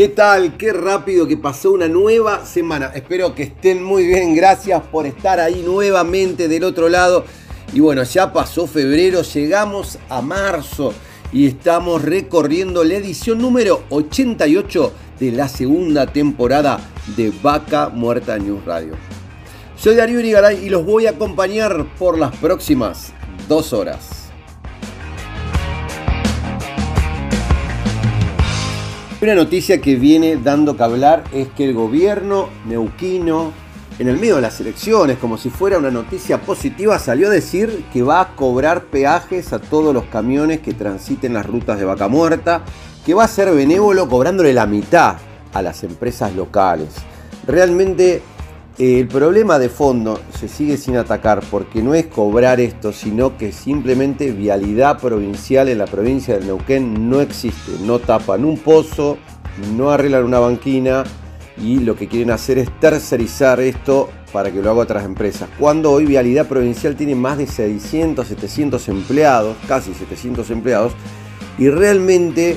¿Qué tal? Qué rápido que pasó una nueva semana. Espero que estén muy bien. Gracias por estar ahí nuevamente del otro lado. Y bueno, ya pasó febrero, llegamos a marzo y estamos recorriendo la edición número 88 de la segunda temporada de Vaca Muerta News Radio. Soy Darío Irigaray y los voy a acompañar por las próximas dos horas. Una noticia que viene dando que hablar es que el gobierno neuquino, en el medio de las elecciones, como si fuera una noticia positiva, salió a decir que va a cobrar peajes a todos los camiones que transiten las rutas de vaca muerta, que va a ser benévolo cobrándole la mitad a las empresas locales. Realmente el problema de fondo se sigue sin atacar porque no es cobrar esto, sino que simplemente vialidad provincial en la provincia del Neuquén no existe. No tapan un pozo, no arreglan una banquina y lo que quieren hacer es tercerizar esto para que lo haga otras empresas. Cuando hoy Vialidad Provincial tiene más de 600, 700 empleados, casi 700 empleados, y realmente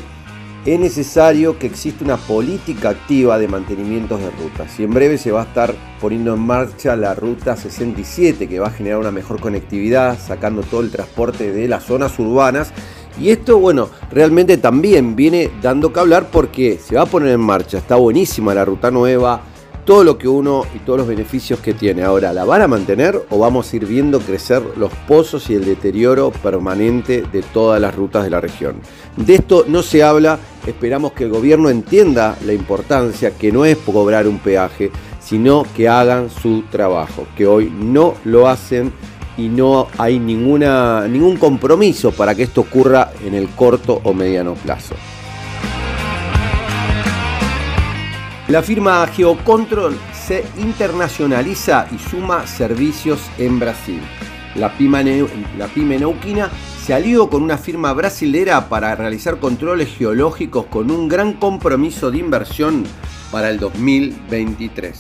es necesario que exista una política activa de mantenimientos de rutas. Y en breve se va a estar poniendo en marcha la ruta 67, que va a generar una mejor conectividad, sacando todo el transporte de las zonas urbanas. Y esto, bueno, realmente también viene dando que hablar porque se va a poner en marcha. Está buenísima la ruta nueva todo lo que uno y todos los beneficios que tiene. Ahora, ¿la van a mantener o vamos a ir viendo crecer los pozos y el deterioro permanente de todas las rutas de la región? De esto no se habla, esperamos que el gobierno entienda la importancia que no es cobrar un peaje, sino que hagan su trabajo, que hoy no lo hacen y no hay ninguna, ningún compromiso para que esto ocurra en el corto o mediano plazo. La firma Geocontrol se internacionaliza y suma servicios en Brasil. La pyme, neuquina se alió con una firma brasilera para realizar controles geológicos con un gran compromiso de inversión para el 2023.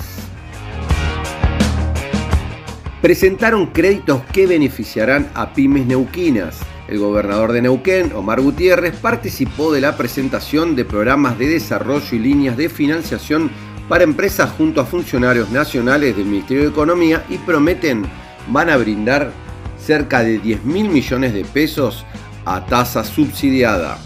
Presentaron créditos que beneficiarán a pymes neuquinas. El gobernador de Neuquén, Omar Gutiérrez, participó de la presentación de programas de desarrollo y líneas de financiación para empresas junto a funcionarios nacionales del Ministerio de Economía y prometen van a brindar cerca de 10 mil millones de pesos a tasa subsidiada.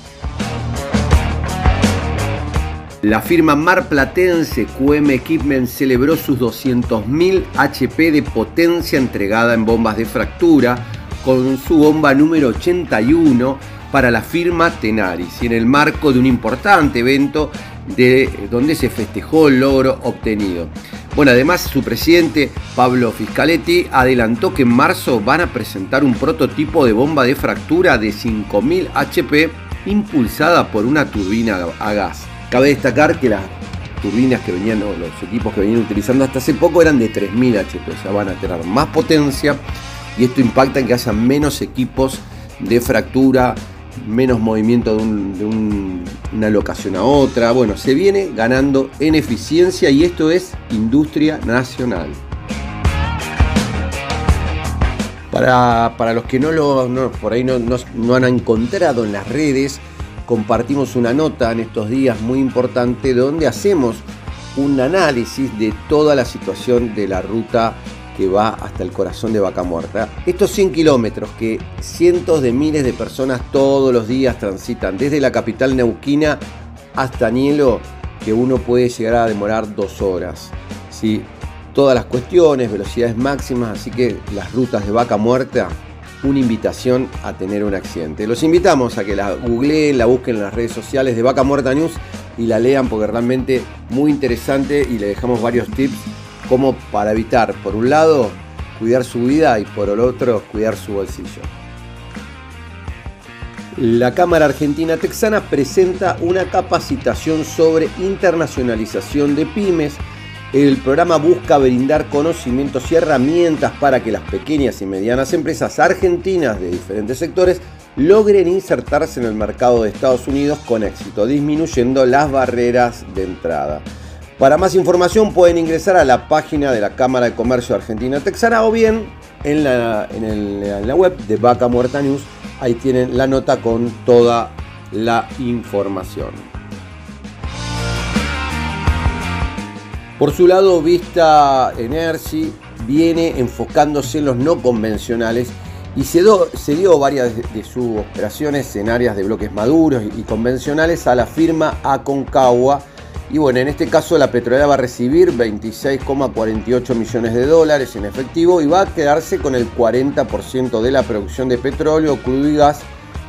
La firma marplatense QM Equipment celebró sus 200.000 HP de potencia entregada en bombas de fractura con su bomba número 81 para la firma Tenaris y en el marco de un importante evento de, donde se festejó el logro obtenido. Bueno, además su presidente Pablo Fiscaletti adelantó que en marzo van a presentar un prototipo de bomba de fractura de 5000 HP impulsada por una turbina a gas. Cabe destacar que las turbinas que venían, o los equipos que venían utilizando hasta hace poco eran de 3000 HP, o sea, van a tener más potencia y esto impacta en que haya menos equipos de fractura, menos movimiento de, una locación a otra. Bueno, se viene ganando en eficiencia y esto es industria nacional. Para, los que no lo, por ahí no, no han encontrado en las redes, compartimos una nota en estos días muy importante donde hacemos un análisis de toda la situación de la ruta que va hasta el corazón de Vaca Muerta. Estos 100 kilómetros que cientos de miles de personas todos los días transitan desde la capital neuquina hasta Nielo, que uno puede llegar a demorar dos horas. ¿sí? Todas las cuestiones, velocidades máximas, así que las rutas de Vaca Muerta, una invitación a tener un accidente. Los invitamos a que la googleen, la busquen en las redes sociales de Vaca Muerta News y la lean porque realmente muy interesante y le dejamos varios tips como para evitar, por un lado, cuidar su vida y por el otro, cuidar su bolsillo. La Cámara Argentina Texana presenta una capacitación sobre internacionalización de pymes. El programa busca brindar conocimientos y herramientas para que las pequeñas y medianas empresas argentinas de diferentes sectores logren insertarse en el mercado de Estados Unidos con éxito, disminuyendo las barreras de entrada. Para más información pueden ingresar a la página de la Cámara de Comercio Argentina Texana o bien en la, en la web de Vaca Muerta News Ahí tienen la nota con toda la información. Por su lado, Vista Energy viene enfocándose en los no convencionales y se, dio varias de, sus operaciones en áreas de bloques maduros y, convencionales a la firma Aconcagua. Y bueno, en este caso la petrolera va a recibir 26,48 millones de dólares en efectivo y va a quedarse con el 40% de la producción de petróleo, crudo y gas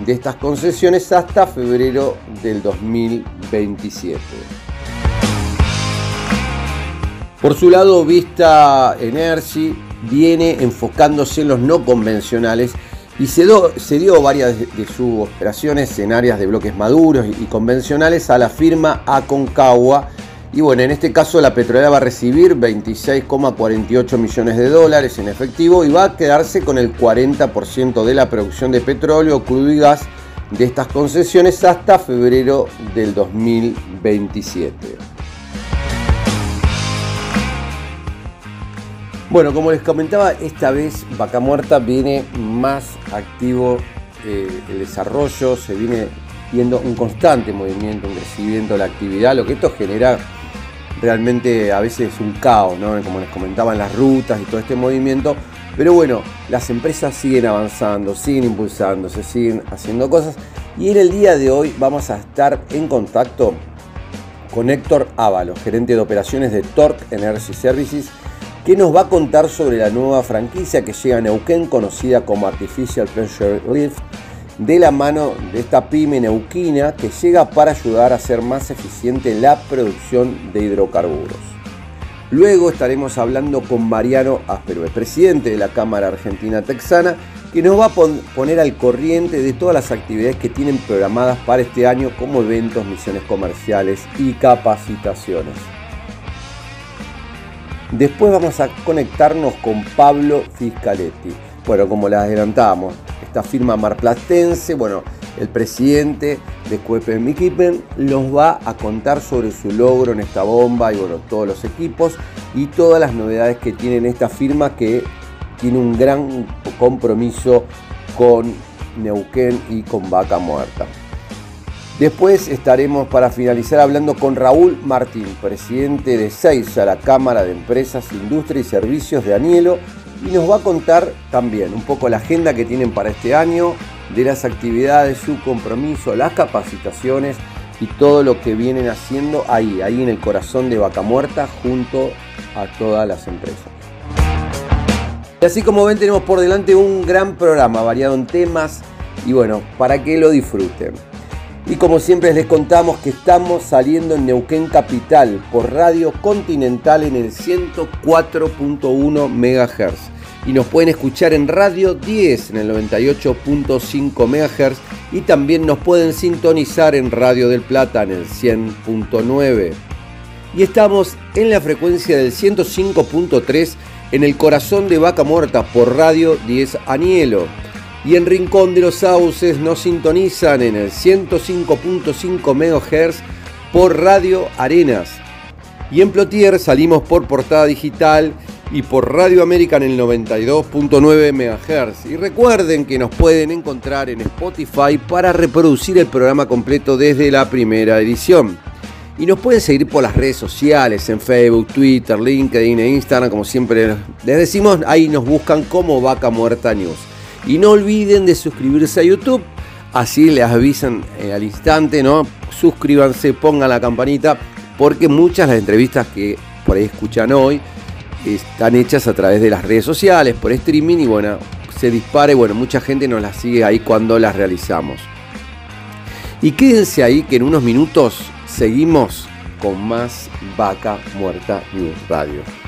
de estas concesiones hasta febrero del 2027. Por su lado, Vista Energy viene enfocándose en los no convencionales y se, dio varias de, sus operaciones en áreas de bloques maduros y, convencionales a la firma Aconcagua. Y bueno, en este caso la petrolera va a recibir 26,48 millones de dólares en efectivo y va a quedarse con el 40% de la producción de petróleo, crudo y gas de estas concesiones hasta febrero del 2027. Bueno, como les comentaba, esta vez Vaca Muerta viene más activo eh, el desarrollo, se viene viendo un constante movimiento, un crecimiento de la actividad, lo que esto genera realmente a veces un caos, ¿no? como les comentaba en las rutas y todo este movimiento. Pero bueno, las empresas siguen avanzando, siguen impulsándose, siguen haciendo cosas. Y en el día de hoy vamos a estar en contacto con Héctor Ávalo, gerente de operaciones de Torque Energy Services que nos va a contar sobre la nueva franquicia que llega a Neuquén, conocida como Artificial Pressure Lift, de la mano de esta pyme neuquina que llega para ayudar a hacer más eficiente la producción de hidrocarburos. Luego estaremos hablando con Mariano el presidente de la Cámara Argentina Texana, que nos va a poner al corriente de todas las actividades que tienen programadas para este año como eventos, misiones comerciales y capacitaciones. Después vamos a conectarnos con Pablo Fiscaletti. Bueno, como les adelantábamos, esta firma marplatense, bueno, el presidente de Cuepen Mikipen nos va a contar sobre su logro en esta bomba y bueno, todos los equipos y todas las novedades que tiene esta firma que tiene un gran compromiso con Neuquén y con Vaca Muerta. Después estaremos para finalizar hablando con Raúl Martín, presidente de a la Cámara de Empresas, Industria y Servicios de Anielo, y nos va a contar también un poco la agenda que tienen para este año, de las actividades, su compromiso, las capacitaciones y todo lo que vienen haciendo ahí, ahí en el corazón de Vaca Muerta, junto a todas las empresas. Y así como ven, tenemos por delante un gran programa variado en temas y bueno, para que lo disfruten. Y como siempre les contamos que estamos saliendo en Neuquén Capital por Radio Continental en el 104.1 MHz. Y nos pueden escuchar en Radio 10 en el 98.5 MHz. Y también nos pueden sintonizar en Radio del Plata en el 100.9. Y estamos en la frecuencia del 105.3 en el corazón de Vaca Muerta por Radio 10 Anielo y en Rincón de los Sauces nos sintonizan en el 105.5 MHz por Radio Arenas. Y en Plotier salimos por portada digital y por Radio América en el 92.9 MHz. Y recuerden que nos pueden encontrar en Spotify para reproducir el programa completo desde la primera edición. Y nos pueden seguir por las redes sociales, en Facebook, Twitter, LinkedIn e Instagram, como siempre les decimos, ahí nos buscan como Vaca Muerta News. Y no olviden de suscribirse a YouTube, así les avisan eh, al instante, ¿no? Suscríbanse, pongan la campanita, porque muchas de las entrevistas que por ahí escuchan hoy están hechas a través de las redes sociales, por streaming, y bueno, se dispara y bueno, mucha gente nos las sigue ahí cuando las realizamos. Y quédense ahí que en unos minutos seguimos con más Vaca Muerta News Radio.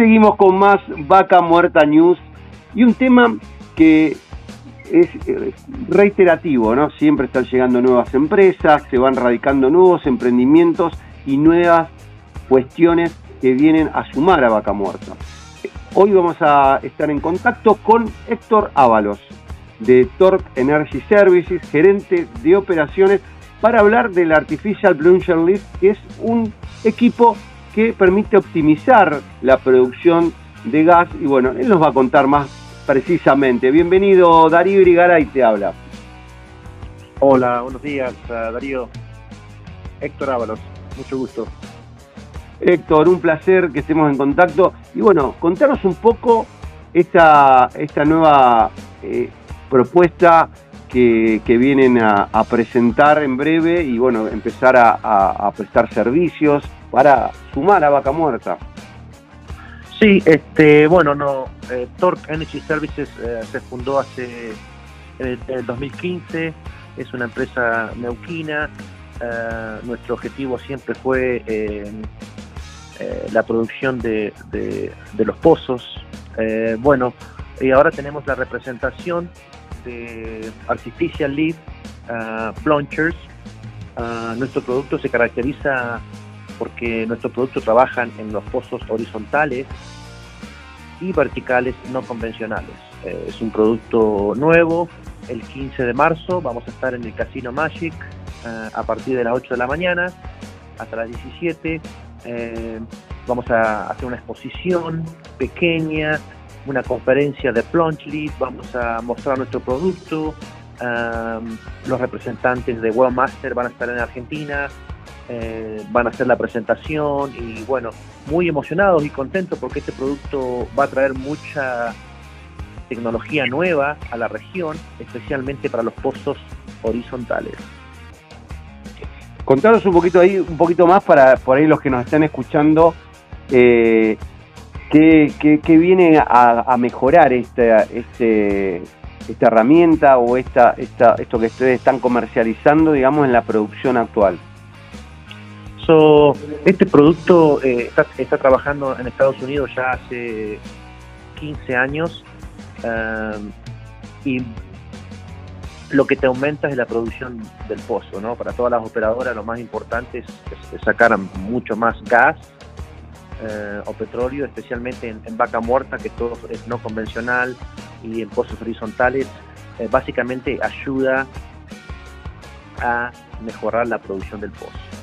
Seguimos con más Vaca Muerta News y un tema que es eh, reiterativo, ¿no? Siempre están llegando nuevas empresas, se van radicando nuevos emprendimientos y nuevas cuestiones que vienen a sumar a Vaca Muerta. Hoy vamos a estar en contacto con Héctor Ábalos de Torque Energy Services, gerente de operaciones, para hablar del Artificial Plunger Lift, que es un equipo que permite optimizar la producción de gas y bueno, él nos va a contar más precisamente. Bienvenido Darío Irigaray te habla. Hola, buenos días Darío. Héctor Ábalos, mucho gusto. Héctor, un placer que estemos en contacto. Y bueno, contanos un poco esta, esta nueva eh, propuesta que, vienen a, presentar en breve y bueno, empezar a prestar servicios para sumar a Vaca Muerta. Sí, este, bueno, no, eh, Torque Energy Services eh, se fundó hace en el, 2015, es una empresa neuquina. Eh, nuestro objetivo siempre fue la producción de, los pozos. bueno, y ahora tenemos la representación de Artificial Leaf Launchers. nuestro producto se caracteriza porque nuestros productos trabajan en los pozos horizontales y verticales no convencionales. Eh, es un producto nuevo. El 15 de marzo vamos a estar en el Casino Magic eh, a partir de las 8 de la mañana hasta las 17. Eh, vamos a hacer una exposición pequeña, una conferencia de Plunge vamos a mostrar nuestro producto. los representantes de Webmaster van a estar en Argentina, eh, van a hacer la presentación y bueno, muy emocionados y contentos porque este producto va a traer mucha tecnología nueva a la región, especialmente para los pozos horizontales. Contanos un poquito ahí, un poquito más para por ahí los que nos están escuchando, eh, ¿qué, viene a, mejorar esta, este, esta herramienta o esta, esta, esto que ustedes están comercializando, digamos, en la producción actual este producto eh, está, trabajando en Estados Unidos ya hace 15 años y lo que te aumenta es la producción del pozo, ¿no? Para todas las operadoras lo más importante es, sacar mucho más gas eh, o petróleo, especialmente en, vaca muerta, que todo es no convencional, y en pozos horizontales, eh, básicamente ayuda a mejorar la producción del pozo.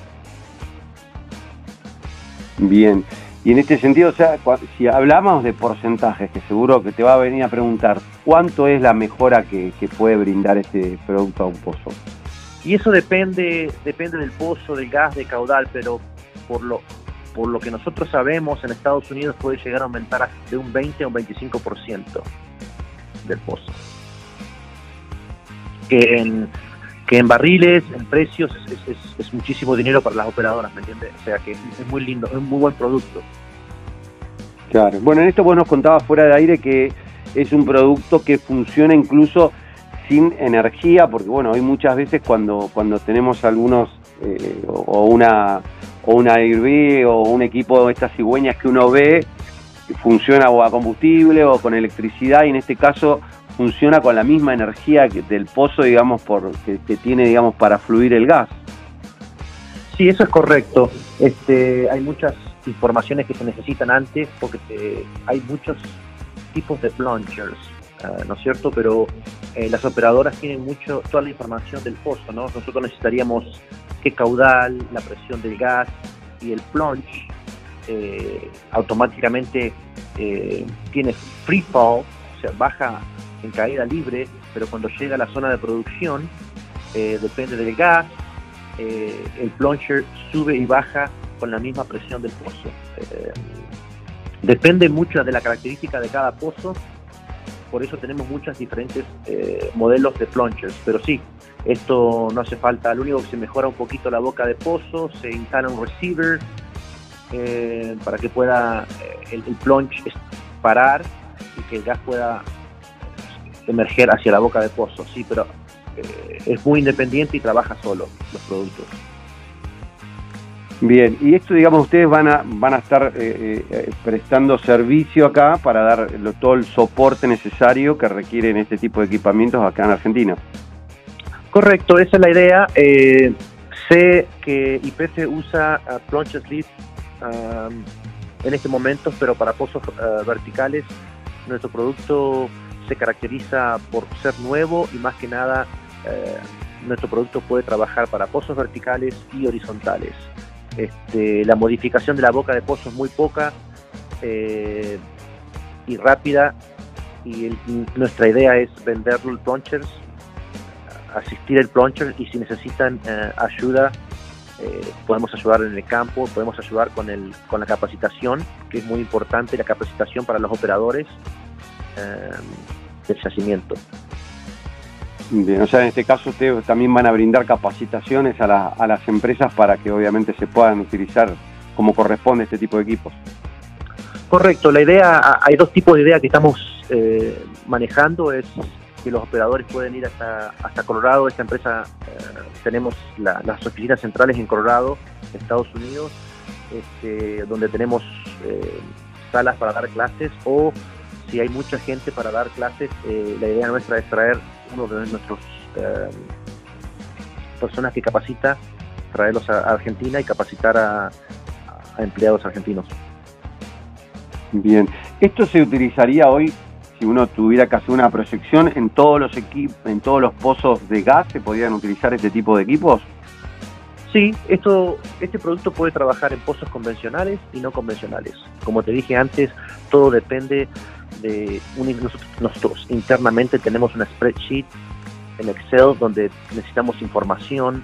Bien. Y en este sentido, o sea, si hablamos de porcentajes, que seguro que te va a venir a preguntar, ¿cuánto es la mejora que, puede brindar este producto a un pozo? Y eso depende, depende del pozo, del gas, de caudal, pero por lo, por lo que nosotros sabemos, en Estados Unidos puede llegar a aumentar de un 20 a un 25% del pozo. Que en, que en barriles, en precios, es, muchísimo dinero para las operadoras, ¿me entiendes? O sea que es muy lindo, es un muy buen producto. Claro, bueno, en esto vos nos contabas fuera de aire que es un producto que funciona incluso sin energía, porque bueno, hay muchas veces cuando, cuando tenemos algunos, eh, o una o una Airbnb o un equipo de estas cigüeñas que uno ve, funciona o a combustible o con electricidad, y en este caso funciona con la misma energía que del pozo, digamos, por, que, tiene, digamos, para fluir el gas. Sí, eso es correcto. Este, hay muchas informaciones que se necesitan antes porque hay muchos tipos de plungers, ah, ¿no es cierto? Pero eh, las operadoras tienen mucho, toda la información del pozo, ¿no? Nosotros necesitaríamos qué caudal, la presión del gas y el plunge eh, automáticamente eh, tiene free fall, o sea, baja en caída libre, pero cuando llega a la zona de producción, eh, depende del gas, el plunger sube y baja con la misma presión del pozo. depende mucho de la característica de cada pozo, por eso tenemos muchos diferentes modelos de plungers, pero sí, esto no hace falta, lo único que se mejora un poquito la boca de pozo, se instala un receiver, eh, para que pueda eh, el, plunge parar y que el gas pueda emerger hacia la boca de pozo. Sí, pero eh, es muy independiente y trabaja solo los productos. Bien, y esto, digamos, ustedes van a, van a estar prestando servicio acá para dar todo el soporte necesario que requieren este tipo de equipamientos acá en Argentina. Correcto, esa es la idea. sé que IPF usa uh, Plunge Sleep en este momento, pero para pozos eh, verticales nuestro producto se caracteriza por ser nuevo y más que nada eh, nuestro producto puede trabajar para pozos verticales y horizontales. Este, la modificación de la boca de pozo es muy poca eh, y rápida y, nuestra idea es vender el plungers, asistir el plunger y si necesitan ayuda eh, podemos ayudar en el campo, podemos ayudar con, el, con la capacitación, que es muy importante, la capacitación para los operadores eh, del yacimiento. Bien, o sea, en este caso ustedes también van a brindar capacitaciones a, a las empresas para que obviamente se puedan utilizar como corresponde este tipo de equipos. Correcto, la idea, hay dos tipos de ideas que estamos eh, manejando, es que los operadores pueden ir hasta, hasta Colorado. Esta empresa, eh, tenemos las oficinas centrales en Colorado, Estados Unidos, este, donde tenemos eh, salas para dar clases o si hay mucha gente para dar clases, eh, la idea nuestra es traer uno de nuestros personas que capacita, traerlos a, Argentina y capacitar a empleados argentinos. Bien, ¿esto se utilizaría hoy si uno tuviera que hacer una proyección, en todos los equipos, en todos los pozos de gas se podrían utilizar este tipo de equipos? Sí, esto, este producto puede trabajar en pozos convencionales y no convencionales. Como te dije antes, todo depende de nosotros, internamente tenemos una spreadsheet en Excel donde necesitamos información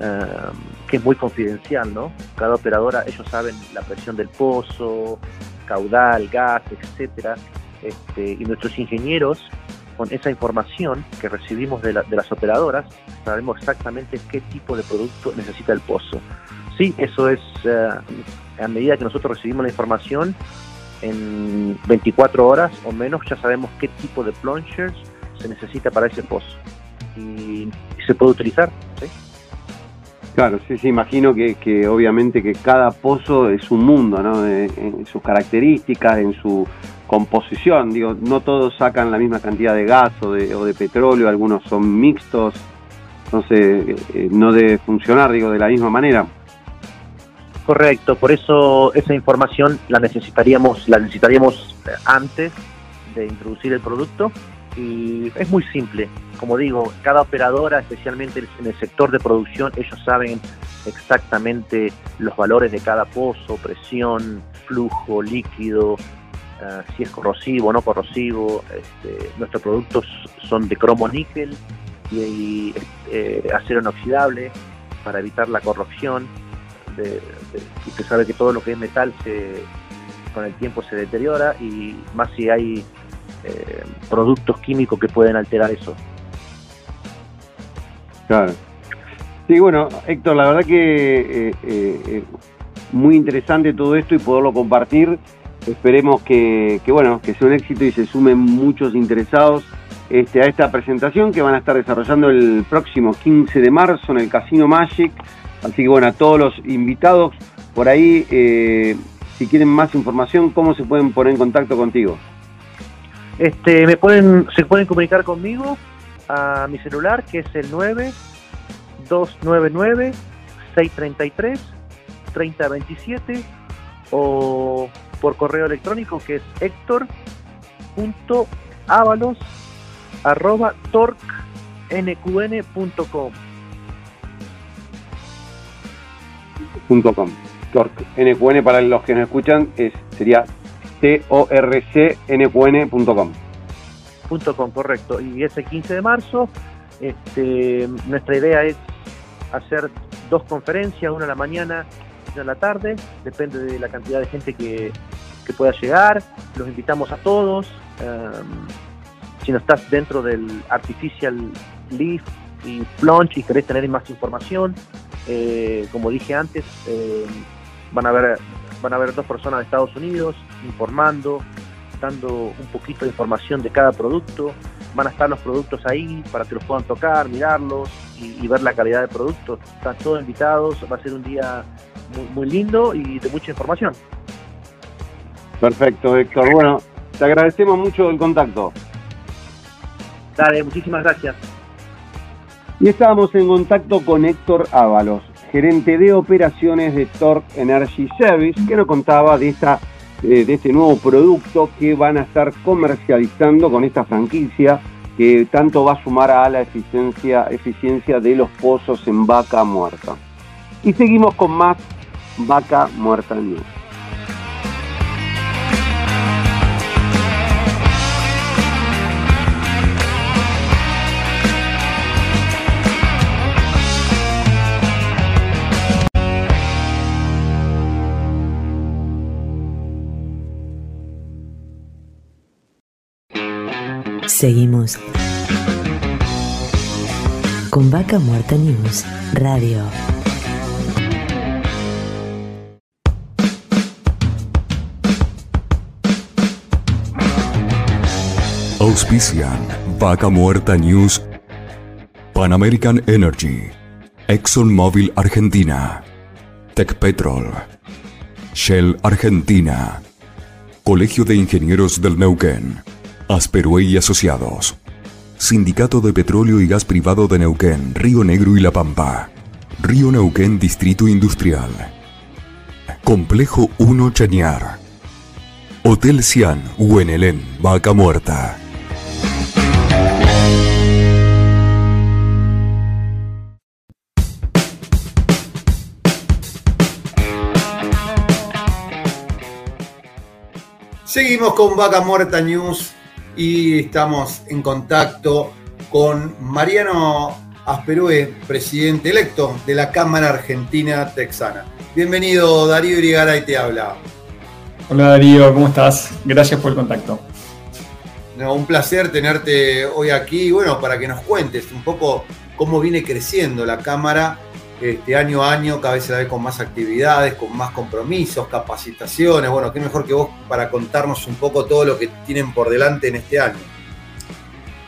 um, que es muy confidencial, ¿no? Cada operadora, ellos saben la presión del pozo, caudal, gas, etcétera, este, y nuestros ingenieros, con esa información que recibimos de, las operadoras, sabemos exactamente qué tipo de producto necesita el pozo. Sí, eso es eh, a medida que nosotros recibimos la información, en 24 horas o menos ya sabemos qué tipo de plungers se necesita para ese pozo y, se puede utilizar. Claro, sí, sí, imagino que, que, obviamente que cada pozo es un mundo, ¿no? en sus características, en su composición, digo, no todos sacan la misma cantidad de gas o de, petróleo, algunos son mixtos, entonces eh, no debe funcionar, digo, de la misma manera. Correcto, por eso esa información la necesitaríamos, la necesitaríamos antes de introducir el producto y es muy simple. Como digo, cada operadora, especialmente en el sector de producción, ellos saben exactamente los valores de cada pozo, presión, flujo, líquido, eh, si es corrosivo o no corrosivo. Este, nuestros productos son de cromo níquel y, eh, acero inoxidable para evitar la corrupción. usted sabe que todo lo que es metal se, con el tiempo se deteriora y más si hay eh, productos químicos que pueden alterar eso. Claro. Sí, bueno, Héctor, la verdad que muy interesante todo esto y poderlo compartir. Esperemos que, bueno, que sea un éxito y se sumen muchos interesados este, a esta presentación que van a estar desarrollando el próximo 15 de marzo en el Casino Magic. Así que bueno, a todos los invitados por ahí, eh, si quieren más información, ¿cómo se pueden poner en contacto contigo? Este, me pueden, se pueden comunicar conmigo a mi celular que es el 9 299 633 3027 o por correo electrónico que es hector.avalos.torcnqn.com. .com. Torque NQN para los que nos escuchan es, sería torcnqn.com. .com, correcto. Y ese 15 de marzo, este, nuestra idea es hacer dos conferencias, una a la mañana y una a la tarde, depende de la cantidad de gente que, que pueda llegar. Los invitamos a todos. Um, si no estás dentro del Artificial Leaf y Plunge y querés tener más información, eh, como dije antes, eh, van a ver van a haber dos personas de Estados Unidos informando, dando un poquito de información de cada producto. Van a estar los productos ahí para que los puedan tocar, mirarlos y, ver la calidad del producto. Están todos invitados, va a ser un día muy, muy lindo y de mucha información. Perfecto, Héctor. Bueno, te agradecemos mucho el contacto. Dale, muchísimas gracias. Y estábamos en contacto con Héctor Ábalos, gerente de operaciones de Torque Energy Service, que nos contaba de, esta, eh, de este nuevo producto que van a estar comercializando con esta franquicia que tanto va a sumar a la eficiencia, eficiencia de los pozos en vaca muerta. Y seguimos con más vaca muerta news. Seguimos con Vaca Muerta News Radio. Auspician Vaca Muerta News, Pan American Energy, ExxonMobil Argentina, Tech Petrol, Shell Argentina, Colegio de Ingenieros del Neuquén. Asperue y Asociados. Sindicato de Petróleo y Gas Privado de Neuquén, Río Negro y La Pampa. Río Neuquén Distrito Industrial. Complejo 1 Chañar. Hotel Cian, Huenelén, Vaca Muerta. Seguimos con Vaca Muerta News y estamos en contacto con Mariano Asperue, presidente electo de la Cámara Argentina Texana. Bienvenido, Darío Irigaray te habla. Hola Darío, ¿cómo estás? Gracias por el contacto. un placer tenerte hoy aquí, bueno, para que nos cuentes un poco cómo viene creciendo la Cámara este, año a año, cada vez se la ve con más actividades, con más compromisos, capacitaciones. Bueno, qué mejor que vos para contarnos un poco todo lo que tienen por delante en este año.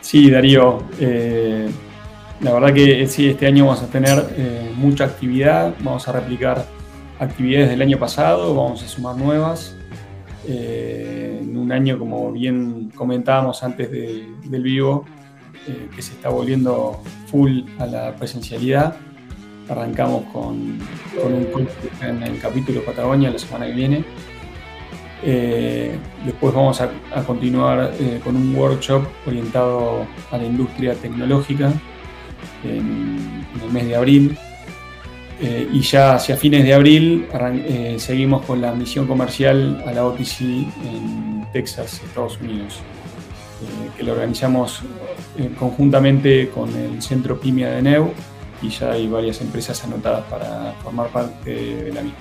Sí, Darío, eh, la verdad que sí, este año vamos a tener eh, mucha actividad, vamos a replicar actividades del año pasado, vamos a sumar nuevas. Eh, en un año, como bien comentábamos antes del vivo, que se está volviendo full a la presencialidad Arrancamos con, un curso en el capítulo Patagonia la semana que viene. Eh, después vamos a, continuar eh, con un workshop orientado a la industria tecnológica en, el mes de abril. Eh, y ya hacia fines de abril seguimos con la misión comercial a la OTC en Texas, Estados Unidos, que lo organizamos conjuntamente con el Centro PIMIA de NEU y ya hay varias empresas anotadas para formar parte de la misma.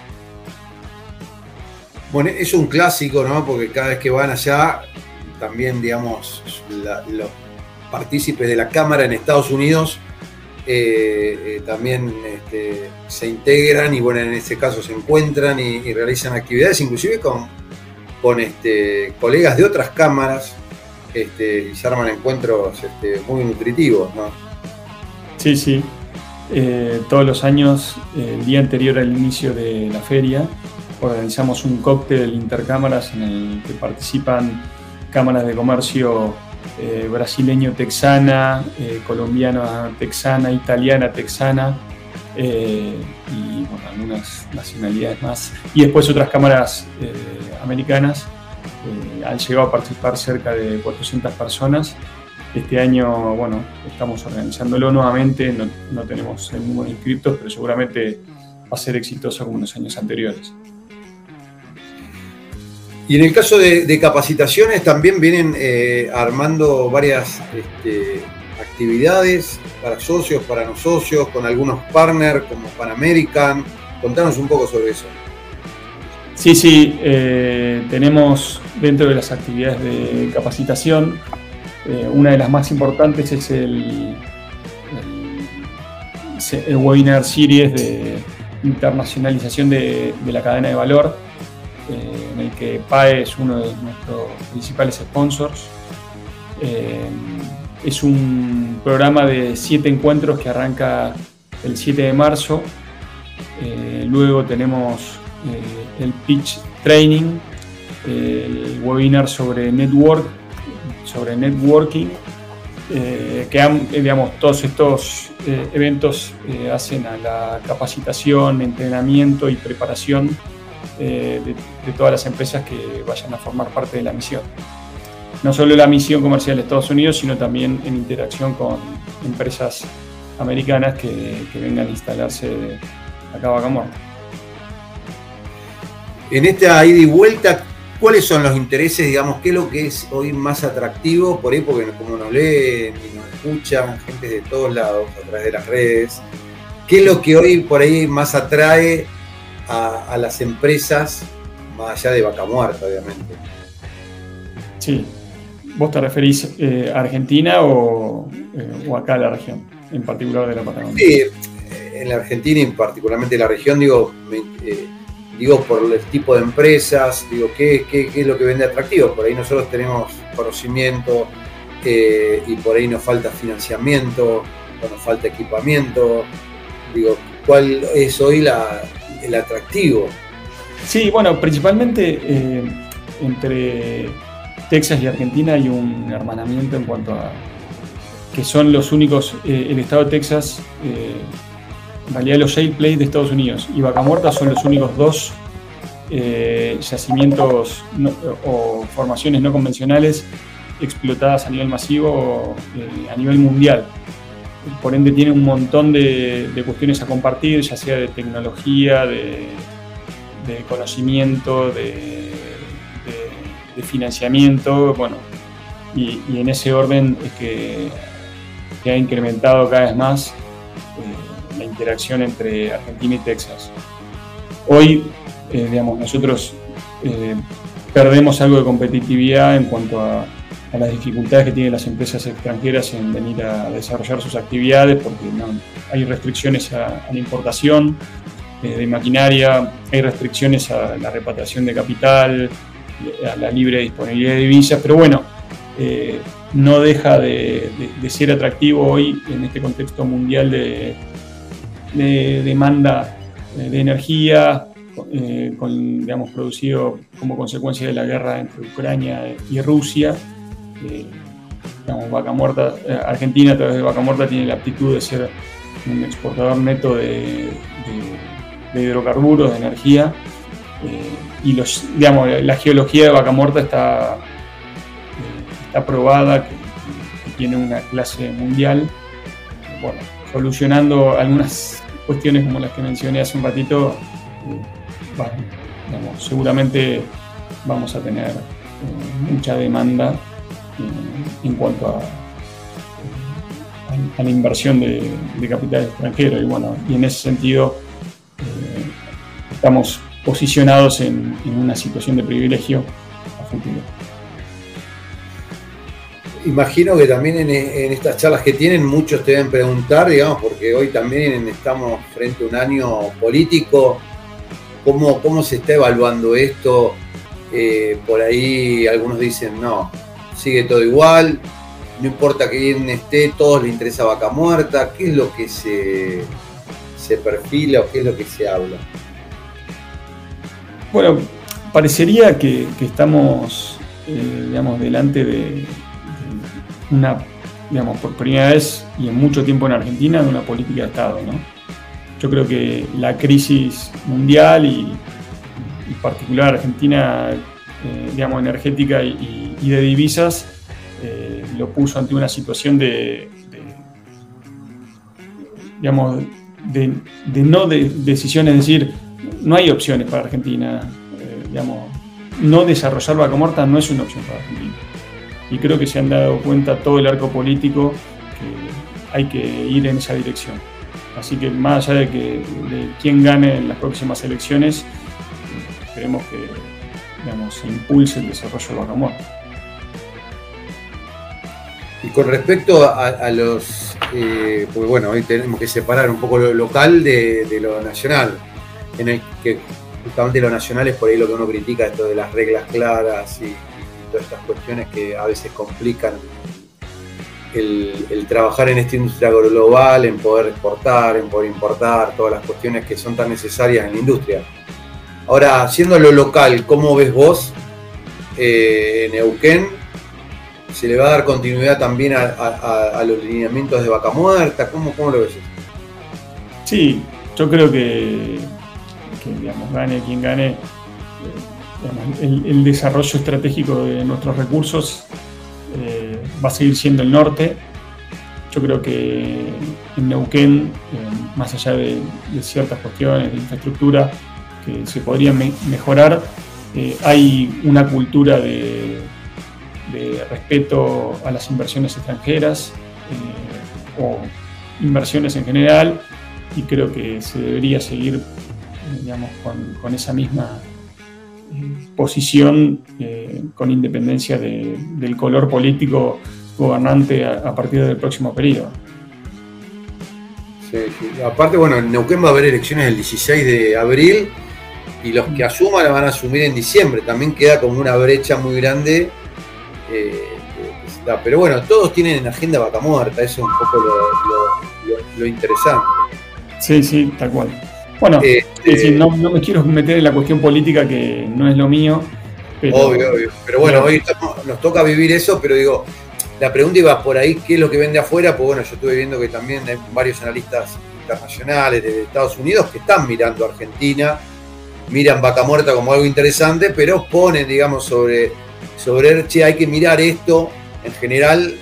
Bueno, es un clásico, ¿no? Porque cada vez que van allá, también, digamos, los partícipes de la Cámara en Estados Unidos eh, eh, también este, se integran y, bueno, en este caso se encuentran y, realizan actividades, inclusive con, con este, colegas de otras cámaras este, y se arman encuentros este, muy nutritivos, ¿no? Sí, sí, eh, todos los años, el día anterior al inicio de la feria, organizamos un cóctel intercámaras en el que participan cámaras de comercio eh, brasileño texana, eh, colombiana texana, italiana texana y algunas nacionalidades más. Y después otras cámaras americanas. han llegado a participar cerca de 400 personas este año, bueno, estamos organizándolo nuevamente, no, tenemos el número de inscriptos, pero seguramente a ser exitosa como en los años anteriores. Y en el caso de, capacitaciones también vienen eh, armando varias este, actividades para socios, para no socios, con algunos partners como Pan American. Contanos un poco sobre eso. Sí, sí, eh, tenemos dentro de las actividades de capacitación, eh, una de las más importantes es el, webinar series de internacionalización de, la cadena de valor, eh, en el que PAE es uno de nuestros principales sponsors. es un programa de siete encuentros que arranca el 7 de marzo. luego tenemos eh, el pitch training, el webinar sobre network, sobre networking, eh, que eh, digamos, todos estos eventos hacen a la capacitación, entrenamiento y preparación de, todas las empresas que vayan a formar parte de la misión. No solo la misión comercial de Estados Unidos, sino también en interacción con empresas americanas que, vengan a instalarse acá a Vaca en esta ida y vuelta, ¿cuáles son los intereses, digamos, qué es lo que es hoy más atractivo? Por ahí, porque como nos leen y nos escuchan gente de todos lados a través de las redes, ¿qué es lo que hoy por ahí más atrae a, las empresas, más allá de Vaca Muerta, obviamente? Sí. ¿Vos te referís eh, a Argentina o, eh, o, acá a la región, en particular de la Patagonia? Sí, en la Argentina y particularmente la región, digo, eh, digo por el tipo de empresas, digo, ¿qué, es lo que vende atractivo? Por ahí nosotros tenemos conocimiento eh, y por ahí nos falta financiamiento, o nos falta equipamiento, digo, ¿cuál es hoy el atractivo? Sí, bueno, principalmente eh, entre Texas y Argentina hay un hermanamiento en cuanto a que son los únicos, eh, el estado de Texas en realidad los shale plays de Estados Unidos y Vaca Muerta son los únicos dos eh, yacimientos o formaciones no convencionales explotadas a nivel masivo eh, a nivel mundial. Por ende tiene un montón de, cuestiones a compartir, ya sea de tecnología, de, conocimiento, de, financiamiento, bueno, y, en ese orden es que ha incrementado cada vez más la interacción entre Argentina y Texas. Hoy, eh, digamos, nosotros eh, perdemos algo de competitividad en cuanto a, las dificultades que tienen las empresas extranjeras en venir a desarrollar sus actividades, porque hay restricciones a, la importación eh, de maquinaria, hay restricciones a la repatriación de capital, a la libre disponibilidad de divisas, pero bueno, no deja de, ser atractivo hoy en este contexto mundial de, de demanda eh, de energía, eh, con, digamos, producido como consecuencia de la guerra entre Ucrania y Rusia. Eh, Vaca Muerta, Argentina a través de Vaca Muerta tiene la aptitud de ser un exportador neto de, hidrocarburos, de energía. y los, digamos, la geología de Vaca Muerta está, está probada, que, que, tiene una clase mundial. Bueno, solucionando algunas cuestiones como las que mencioné hace un ratito, eh, seguramente vamos a tener eh, mucha demanda eh, en cuanto a, la inversión de, capital extranjero. Y bueno, y en ese sentido estamos posicionados en, en una situación de privilegio a futuro imagino que también en, estas charlas que tienen muchos te deben preguntar, digamos, porque hoy también estamos frente a un año político, ¿cómo, cómo se está evaluando esto? Eh, por ahí algunos dicen, no, sigue todo igual, no importa quién esté, todos les interesa vaca muerta, ¿qué es lo que se, se perfila o qué es lo que se habla? Bueno, parecería que, estamos, eh, digamos, delante de, una, digamos, por primera vez y en mucho tiempo en Argentina, de una política de Estado. ¿no? Yo creo que la crisis mundial y, en particular Argentina, eh, digamos, energética y, de divisas, eh, lo puso ante una situación de, digamos, de, no de decisiones, es decir, no hay opciones para Argentina. Eh, digamos, no desarrollar vaca muerta no es una opción para Argentina. Y creo que se han dado cuenta todo el arco político que hay que ir en esa dirección. Así que más allá de que de quién gane en las próximas elecciones, esperemos que digamos, se impulse el desarrollo de muerta. Y con respecto a, los, eh, porque bueno, hoy tenemos que separar un poco lo local de, lo nacional, en el que justamente lo nacional es por ahí lo que uno critica, esto de las reglas claras y, todas estas cuestiones que a veces complican el, trabajar en esta industria global, en poder exportar, en poder importar, todas las cuestiones que son tan necesarias en la industria. Ahora, siendo lo local, ¿cómo ves vos eh, Neuquén ¿Se le va a dar continuidad también a, los lineamientos de vaca muerta? ¿Cómo, cómo lo ves? Sí, yo creo que, digamos, gane quien gane, eh, el, desarrollo estratégico de nuestros recursos eh, va a seguir siendo el norte. Yo creo que en Neuquén, eh, más allá de, ciertas cuestiones de infraestructura que se podrían mejorar, hay una cultura de respeto a las inversiones extranjeras eh, o inversiones en general y creo que se debería seguir digamos, con, esa misma eh, posición eh, con independencia del color político gobernante a, partir del próximo periodo. Sí, Aparte, bueno, en Neuquén va a haber elecciones el 16 de abril y los que asuman la van a asumir en diciembre. También queda como una brecha muy grande eh, pero bueno, todos tienen en agenda vaca muerta, eso es un poco lo, interesante. Sí, sí, tal cual. Bueno, eh, eh, no, me quiero meter en la cuestión política que no es lo mío. Obvio, obvio. Pero bueno, hoy nos toca vivir eso, pero digo, la pregunta iba por ahí, ¿qué es lo que vende afuera? Pues bueno, yo estuve viendo que también hay varios analistas internacionales de Estados Unidos que están mirando a Argentina, miran vaca muerta como algo interesante, pero ponen, digamos, sobre sobre, che, hay que mirar esto, en general,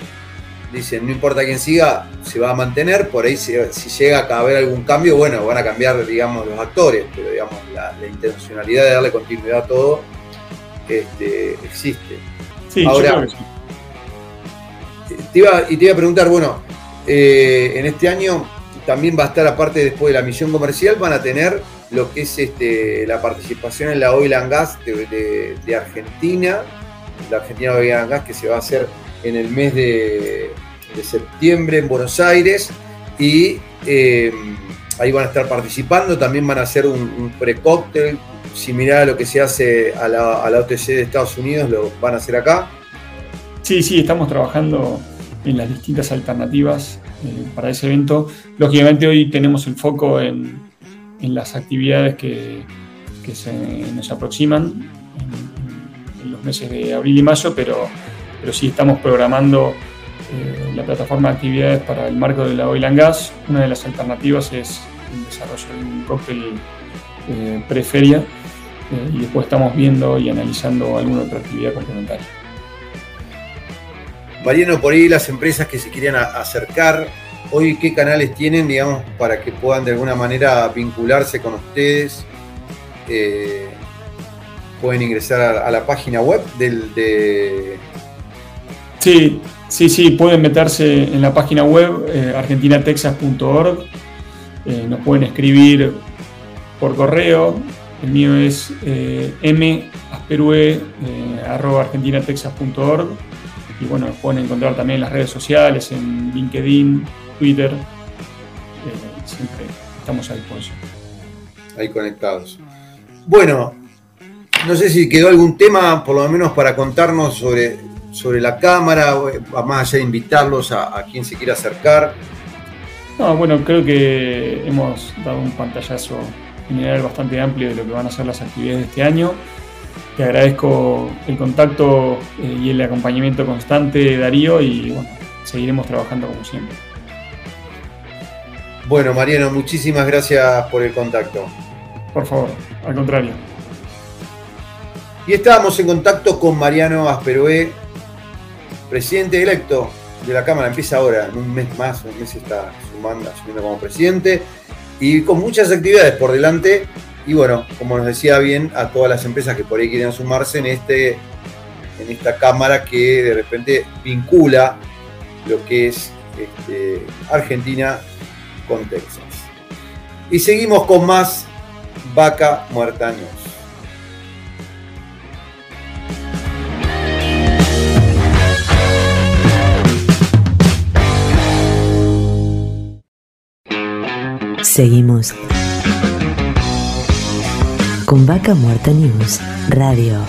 dicen, no importa quién siga, se va a mantener, por ahí si, llega a haber algún cambio, bueno, van a cambiar, digamos, los actores, pero digamos, la, intencionalidad de darle continuidad a todo este, existe. Ahora, te iba, y te iba a preguntar, bueno, eh, en este año también va a estar, aparte después de la misión comercial, van a tener lo que es este, la participación en la Oil and Gas de Argentina la Argentina Oil Gas que se va a hacer en el mes de, septiembre en Buenos Aires y eh, ahí van a estar participando, también van a hacer un, pre-cóctel similar a lo que se hace a la, OTC de Estados Unidos, lo van a hacer acá. Sí, sí, estamos trabajando en las distintas alternativas eh, para ese evento. Lógicamente hoy tenemos el foco en, las actividades que, se nos aproximan los meses de abril y mayo, pero, pero sí estamos programando eh, la plataforma de actividades para el marco de la Oil and Gas. Una de las alternativas es el desarrollo de un cóctel eh, preferia eh, y después estamos viendo y analizando alguna otra actividad complementaria. Mariano, por ahí las empresas que se quieran acercar, hoy qué canales tienen, digamos, para que puedan de alguna manera vincularse con ustedes pueden ingresar a, la página web del de... Sí, sí, sí, pueden meterse en la página web eh, argentinatexas.org, eh, nos pueden escribir por correo, el mío es eh, argentinatexas.org y bueno, pueden encontrar también en las redes sociales, en LinkedIn, Twitter, siempre estamos a disposición. Ahí conectados. Bueno, no sé si quedó algún tema, por lo menos para contarnos sobre, sobre la cámara, más allá de invitarlos a, quien se quiera acercar. No, bueno, creo que hemos dado un pantallazo general bastante amplio de lo que van a ser las actividades de este año. Te agradezco el contacto eh, y el acompañamiento constante Darío y bueno, seguiremos trabajando como siempre. Bueno, Mariano, muchísimas gracias por el contacto. Por favor, al contrario. Y estábamos en contacto con Mariano Asperoé, presidente electo de la Cámara. Empieza ahora, en un mes más, un mes está sumando, asumiendo como presidente. y con muchas actividades por delante. Y bueno, como nos decía bien, a todas las empresas que por ahí quieren sumarse en, este, en esta cámara que de repente vincula lo que es este, Argentina con Texas. Y seguimos con más Vaca Muerta Seguimos con Vaca Muerta News Radio.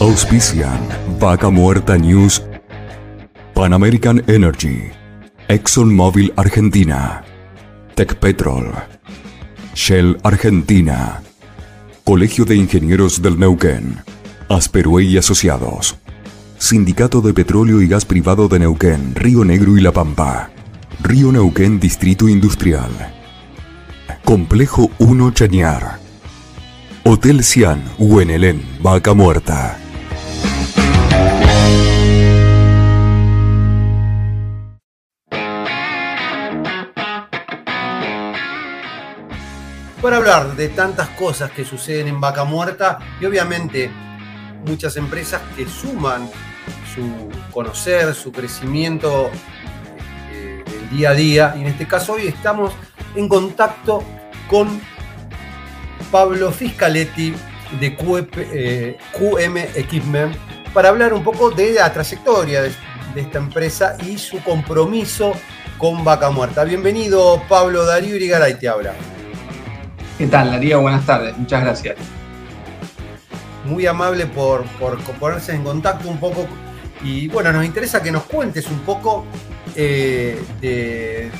Auspician Vaca Muerta News, Pan American Energy, ExxonMobil Argentina, Petrol, Shell Argentina, Colegio de Ingenieros del Neuquén, Asperue y Asociados, Sindicato de Petróleo y Gas Privado de Neuquén, Río Negro y La Pampa, Río Neuquén Distrito Industrial, Complejo 1 Chañar, Hotel Cian, Huenelén, Vaca Muerta. para hablar de tantas cosas que suceden en Vaca Muerta y obviamente muchas empresas que suman su conocer, su crecimiento eh, día a día. Y en este caso hoy estamos en contacto con Pablo Fiscaletti de QM eh, Equipment para hablar un poco de la trayectoria de, esta empresa y su compromiso con Vaca Muerta. Bienvenido Pablo Darío Irigaray te habla. ¿Qué tal, Darío? Buenas tardes, muchas gracias. Muy amable por, ponerse en contacto un poco. Y bueno, nos interesa que nos cuentes un poco eh, de,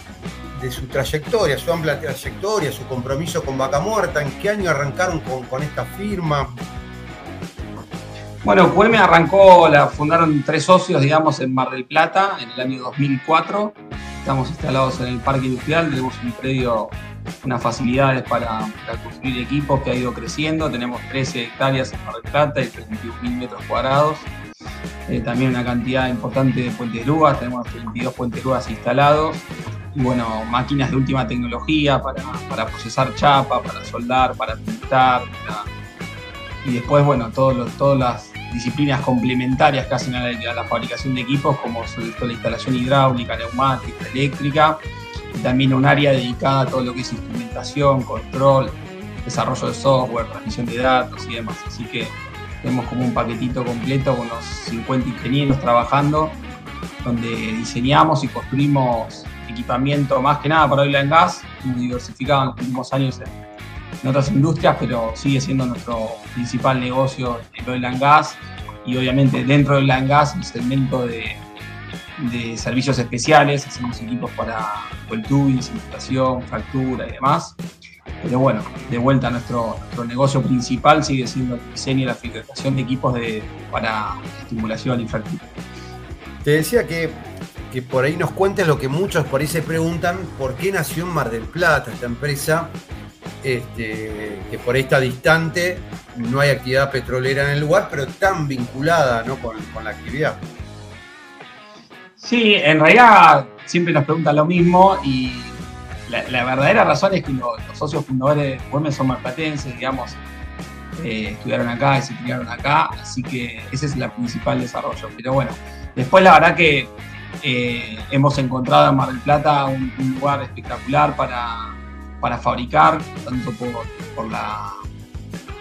su trayectoria, su amplia trayectoria, su compromiso con Vaca Muerta. ¿En qué año arrancaron con, esta firma? Bueno, QM arrancó, la fundaron tres socios, digamos, en Mar del Plata en el año 2004. Estamos instalados en el parque industrial, tenemos un predio unas facilidades para, construir equipos que ha ido creciendo. Tenemos 13 hectáreas en Mar del Plata y 31.000 metros cuadrados. Eh, también una cantidad importante de puentes grúas, tenemos 32 puentes grúas instalados. Y bueno, máquinas de última tecnología para, para procesar chapa, para soldar, para pintar. Y después, bueno, todos todas las disciplinas complementarias que hacen a la, a la fabricación de equipos, como sobre todo la instalación hidráulica, neumática, eléctrica también un área dedicada a todo lo que es instrumentación, control, desarrollo de software, transmisión de datos y demás. Así que tenemos como un paquetito completo con los 50 ingenieros trabajando, donde diseñamos y construimos equipamiento más que nada para oil and gas, diversificado en los últimos años en, otras industrias, pero sigue siendo nuestro principal negocio el oil and gas y obviamente dentro del oil el segmento de de servicios especiales, hacemos equipos para el tubing, simulación, fractura y demás. Pero bueno, de vuelta nuestro, nuestro negocio principal sigue siendo el diseño y la fabricación de equipos de, para estimulación fractura. Te decía que, que por ahí nos cuentes lo que muchos por ahí se preguntan, ¿por qué nació en Mar del Plata esta empresa? Este, que por ahí está distante, no hay actividad petrolera en el lugar, pero tan vinculada ¿no? con, con la actividad. Sí, en realidad siempre nos preguntan lo mismo y la, verdadera razón es que los, socios fundadores de Güemes son marplatenses, digamos, eh, estudiaron acá y se criaron acá, así que ese es el principal desarrollo. Pero bueno, después la verdad que eh, hemos encontrado en Mar del Plata un, lugar espectacular para, para, fabricar, tanto por, por la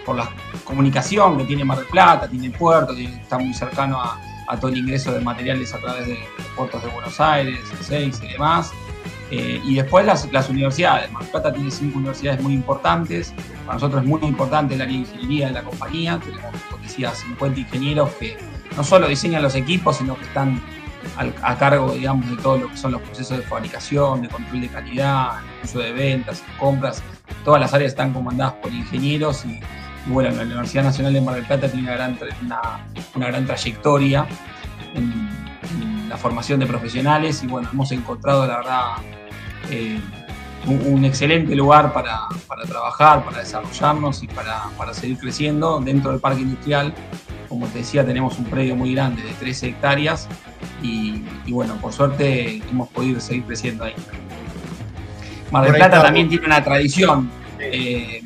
por la comunicación que tiene Mar del Plata, tiene puerto, está muy cercano a, a todo el ingreso de materiales a través de los puertos de Buenos Aires, Seis y demás. Eh, y después las, universidades. Mar Plata tiene cinco universidades muy importantes. Para nosotros es muy importante el área de ingeniería de la compañía. Tenemos, como decía, 50 ingenieros que no solo diseñan los equipos, sino que están a cargo, digamos, de todo lo que son los procesos de fabricación, de control de calidad, uso de ventas, compras. Todas las áreas están comandadas por ingenieros y, y bueno, la Universidad Nacional de Mar del Plata tiene una gran, una, gran trayectoria en, la formación de profesionales y bueno, hemos encontrado la verdad eh, un, excelente lugar para, para, trabajar, para desarrollarnos y para, para, seguir creciendo dentro del parque industrial como te decía, tenemos un predio muy grande de 13 hectáreas y, bueno, por suerte hemos podido seguir creciendo ahí. Mar del Plata también tiene una tradición eh,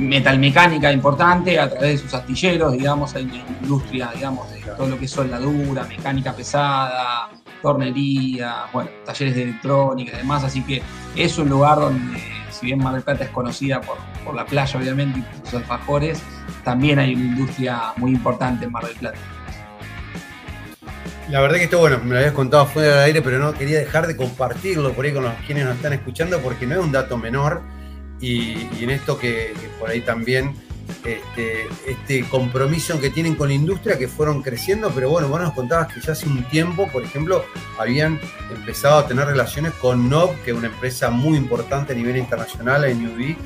metalmecánica importante a través de sus astilleros, digamos, hay una industria, digamos, de todo lo que es soldadura, mecánica pesada, tornería, bueno, talleres de electrónica y demás, así que es un lugar donde, si bien Mar del Plata es conocida por, por la playa, obviamente, y por sus alfajores, también hay una industria muy importante en Mar del Plata. La verdad que esto, bueno, me lo habías contado fuera del aire, pero no quería dejar de compartirlo por ahí con los quienes nos están escuchando, porque no es un dato menor. Y, en esto que, por ahí también, este, este, compromiso que tienen con la industria, que fueron creciendo, pero bueno, vos nos contabas que ya hace un tiempo, por ejemplo, habían empezado a tener relaciones con NOV, que es una empresa muy importante a nivel internacional en UV,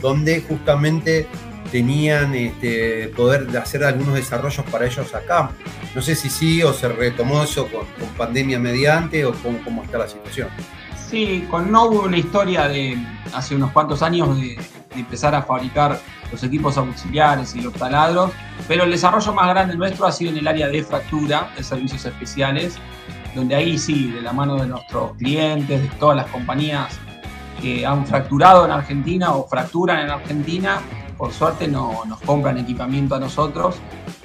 donde justamente tenían este, poder hacer algunos desarrollos para ellos acá. No sé si sí o se retomó eso con, pandemia mediante o cómo, cómo, está la situación. Sí, con No hubo una historia de hace unos cuantos años de, empezar a fabricar los equipos auxiliares y los taladros, pero el desarrollo más grande nuestro ha sido en el área de fractura, de servicios especiales, donde ahí sí, de la mano de nuestros clientes, de todas las compañías que han fracturado en Argentina o fracturan en Argentina, por suerte no, nos compran equipamiento a nosotros.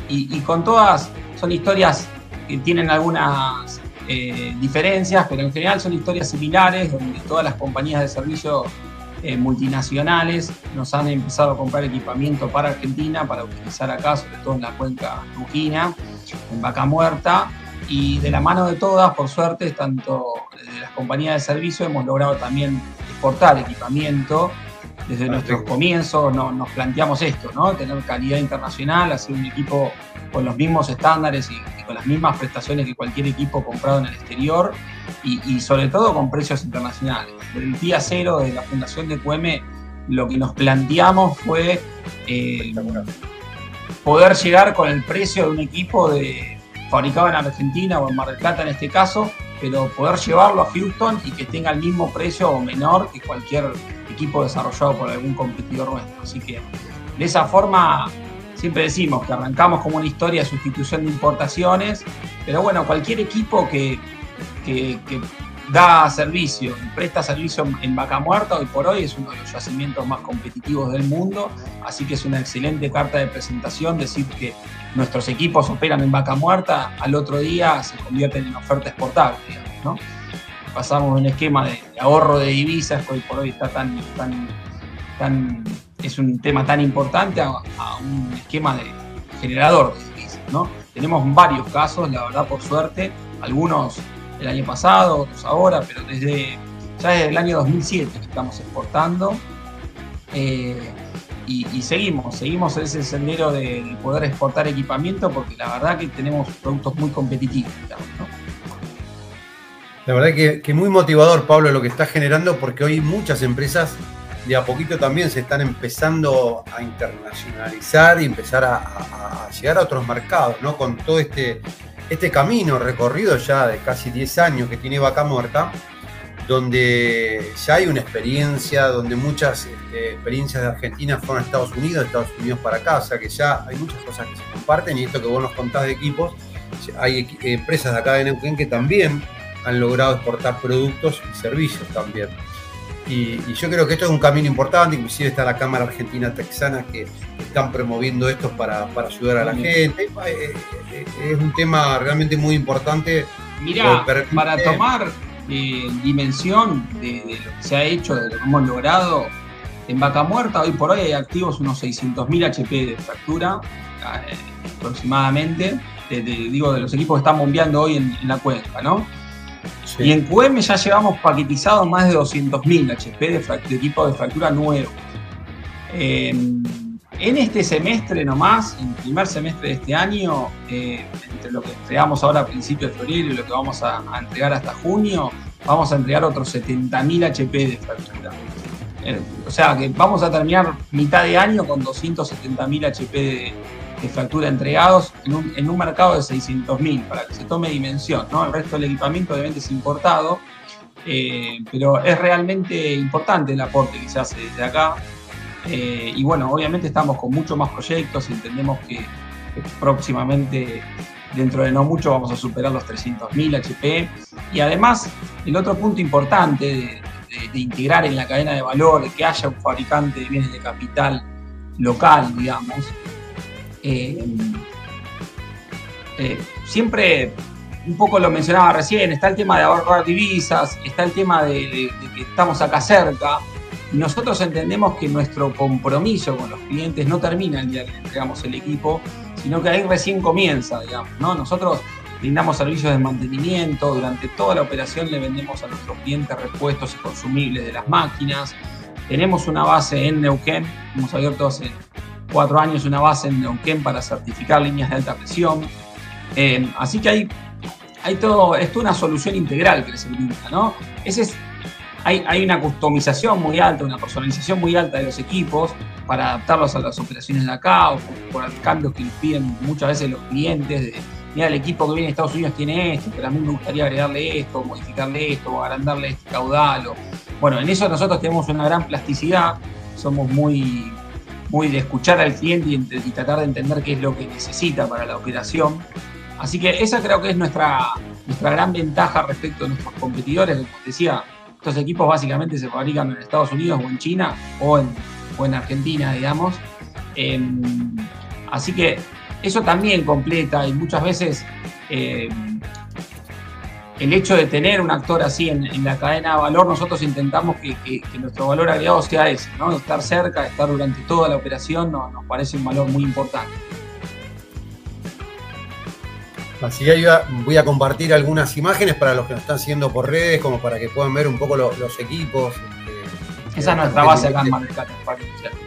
Y, con todas son historias que tienen algunas eh, diferencias, pero en general son historias similares, donde todas las compañías de servicio eh, multinacionales nos han empezado a comprar equipamiento para Argentina, para utilizar acá, sobre todo en la cuenca Trujina, en Vaca Muerta, y de la mano de todas, por suerte, tanto de las compañías de servicio, hemos logrado también exportar equipamiento desde nuestros comienzos. No, nos planteamos esto, ¿no? Tener calidad internacional, hacer un equipo con los mismos estándares y, con las mismas prestaciones que cualquier equipo comprado en el exterior y, sobre todo con precios internacionales. Desde el día cero de la fundación de QM, lo que nos planteamos fue eh, poder llegar con el precio de un equipo de, fabricado en Argentina o en Mar del Plata en este caso, pero poder llevarlo a Houston y que tenga el mismo precio o menor que cualquier equipo desarrollado por algún competidor nuestro. Así que de esa forma siempre decimos que arrancamos como una historia de sustitución de importaciones, pero bueno, cualquier equipo que, da servicio y presta servicio en Vaca Muerta hoy por hoy es uno de los yacimientos más competitivos del mundo, así que es una excelente carta de presentación decir que nuestros equipos operan en Vaca Muerta, al otro día se convierten en oferta exportable, digamos, ¿no? pasamos un esquema de, ahorro de divisas que hoy por hoy está tan es un tema tan importante a, un esquema de generador de divisas, ¿no? Tenemos varios casos, la verdad, por suerte, algunos el año pasado, otros ahora, pero desde ya desde el año 2007 que estamos exportando eh, y, seguimos, seguimos ese sendero de poder exportar equipamiento porque la verdad que tenemos productos muy competitivos, ¿no? La verdad que, que muy motivador, Pablo, lo que está generando, porque hoy muchas empresas de a poquito también se están empezando a internacionalizar y empezar a, llegar a otros mercados, ¿no? Con todo este, este camino recorrido ya de casi 10 años que tiene Vaca Muerta, donde ya hay una experiencia, donde muchas este, experiencias de Argentina fueron a Estados Unidos, Estados Unidos para acá, o sea que ya hay muchas cosas que se comparten y esto que vos nos contás de equipos, hay empresas de acá de Neuquén que también han logrado exportar productos y servicios también. Y, yo creo que esto es un camino importante, inclusive está la Cámara Argentina Texana que están promoviendo esto para, ayudar a la gente. Eh, eh, es un tema realmente muy importante. Mira, para tomar eh, dimensión de, lo que se ha hecho, de lo que hemos logrado, en Vaca Muerta hoy por hoy hay activos unos 600.000 HP de fractura aproximadamente, digo, de los equipos que están bombeando hoy en, en la cuenca, ¿no? Y en QM ya llevamos paquetizados más de 200.000 HP de, equipo de fractura nuevo. en este semestre nomás, en el primer semestre de este año, eh, entre lo que entregamos ahora a principios de febrero y lo que vamos a, entregar hasta junio, vamos a entregar otros 70.000 HP de fractura. Eh, o sea que vamos a terminar mitad de año con 270.000 HP de, de fractura entregados en un, mercado de 600.000, para que se tome dimensión. ¿no? El resto del equipamiento obviamente es importado, eh, pero es realmente importante el aporte que se hace desde acá. Eh, y bueno, obviamente estamos con muchos más proyectos, entendemos que, próximamente, dentro de no mucho, vamos a superar los 300.000 HP. Y además, el otro punto importante de, integrar en la cadena de valor, de que haya un fabricante de bienes de capital local, digamos, eh, eh, siempre un poco lo mencionaba recién, está el tema de ahorrar divisas, está el tema de, que estamos acá cerca. Nosotros entendemos que nuestro compromiso con los clientes no termina el día que entregamos el equipo, sino que ahí recién comienza, digamos. ¿no? Nosotros brindamos servicios de mantenimiento, durante toda la operación le vendemos a nuestros clientes repuestos y consumibles de las máquinas. Tenemos una base en Neuquén, hemos abierto hace cuatro años una base en Neuquén para certificar líneas de alta presión. Eh, así que hay hay todo, es una solución integral que les brinda, ¿no? Ese es, hay, hay, una customización muy alta, una personalización muy alta de los equipos para adaptarlos a las operaciones de acá o por, por cambios que piden muchas veces los clientes de, mira, el equipo que viene de Estados Unidos tiene esto, pero a mí me gustaría agregarle esto, modificarle esto, o agrandarle este caudal. O... Bueno, en eso nosotros tenemos una gran plasticidad, somos muy, muy de escuchar al cliente y, tratar de entender qué es lo que necesita para la operación. Así que esa creo que es nuestra, nuestra gran ventaja respecto a nuestros competidores. Como decía, estos equipos básicamente se fabrican en Estados Unidos o en China o en, en Argentina, digamos. Em, así que eso también completa y muchas veces em, el hecho de tener un actor así en, la cadena de valor, nosotros intentamos que, nuestro valor agregado sea ese, ¿no? Estar cerca, estar durante toda la operación nos parece un valor muy importante. Así que voy a compartir algunas imágenes para los que nos están siguiendo por redes, como para que puedan ver un poco los equipos. Este, Esa es nuestra base acá en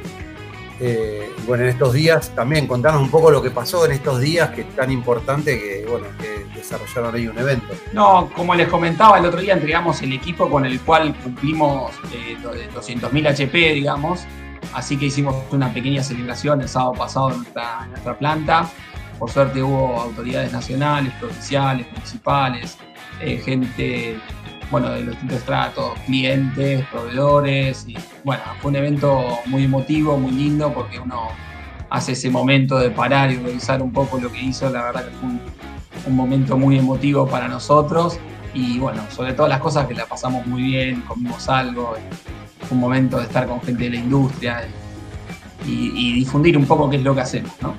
eh, bueno, en estos días también contanos un poco lo que pasó en estos días, que es tan importante que, bueno, que desarrollaron ahí un evento. No, como les comentaba, el otro día entregamos el equipo con el cual cumplimos eh, 200.000 HP, digamos, así que hicimos una pequeña celebración el sábado pasado en nuestra planta. Por suerte hubo autoridades nacionales, provinciales, municipales, eh, gente bueno, de los distintos estratos, clientes, proveedores. Y, bueno, fue un evento muy emotivo, muy lindo, porque uno hace ese momento de parar y revisar un poco lo que hizo. La verdad que fue un, momento muy emotivo para nosotros. Y bueno, sobre todas las cosas que la pasamos muy bien, comimos algo. Fue un momento de estar con gente de la industria y, difundir un poco qué es lo que hacemos, ¿no?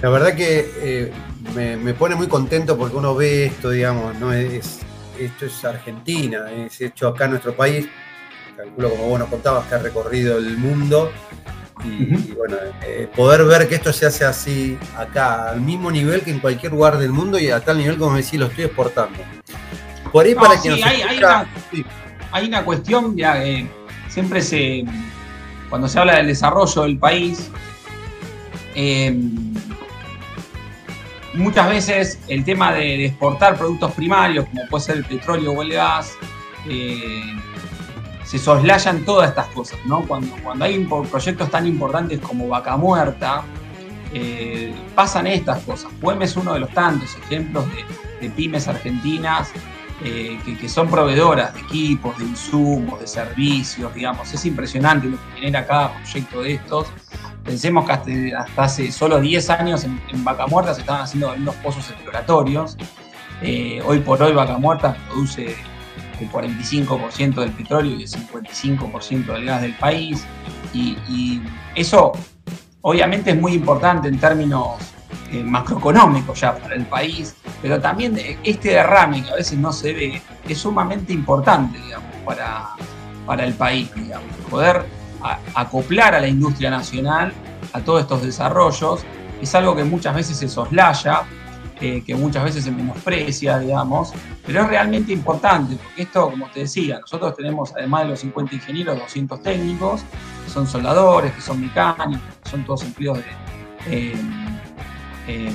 La verdad que eh, me, pone muy contento porque uno ve esto, digamos, no es, esto es Argentina, es hecho acá en nuestro país. Calculo, como vos nos contabas, que ha recorrido el mundo. Y, bueno, eh, poder ver que esto se hace así acá, al mismo nivel que en cualquier lugar del mundo y a tal nivel como decís, lo estoy exportando. Por ahí para que hay, hay, una, cuestión, ya, eh, siempre se, cuando se habla del desarrollo del país, eh, muchas veces el tema de, exportar productos primarios, como puede ser el petróleo o el gas, eh, se soslayan todas estas cosas, ¿no? Cuando, cuando hay proyectos tan importantes como Vaca Muerta, eh, pasan estas cosas. Puem es uno de los tantos ejemplos de, pymes argentinas eh, que, que, son proveedoras de equipos, de insumos, de servicios, digamos. Es impresionante lo que genera cada proyecto de estos. Pensemos que hasta, hace solo 10 años en, Vaca Muerta se estaban haciendo unos pozos exploratorios. Eh, hoy por hoy Vaca Muerta produce el 45% del petróleo y el 55% del gas del país. Y, eso obviamente es muy importante en términos eh, macroeconómicos ya para el país, pero también este derrame que a veces no se ve es sumamente importante, digamos, para, para el país, digamos. Poder acoplar a la industria nacional a todos estos desarrollos. Es algo que muchas veces se soslaya, eh, que muchas veces se menosprecia, digamos, pero es realmente importante, porque esto, como te decía, nosotros tenemos, además de los 50 ingenieros, 200 técnicos, que son soldadores, que son mecánicos, que son todos empleos. Eh, eh,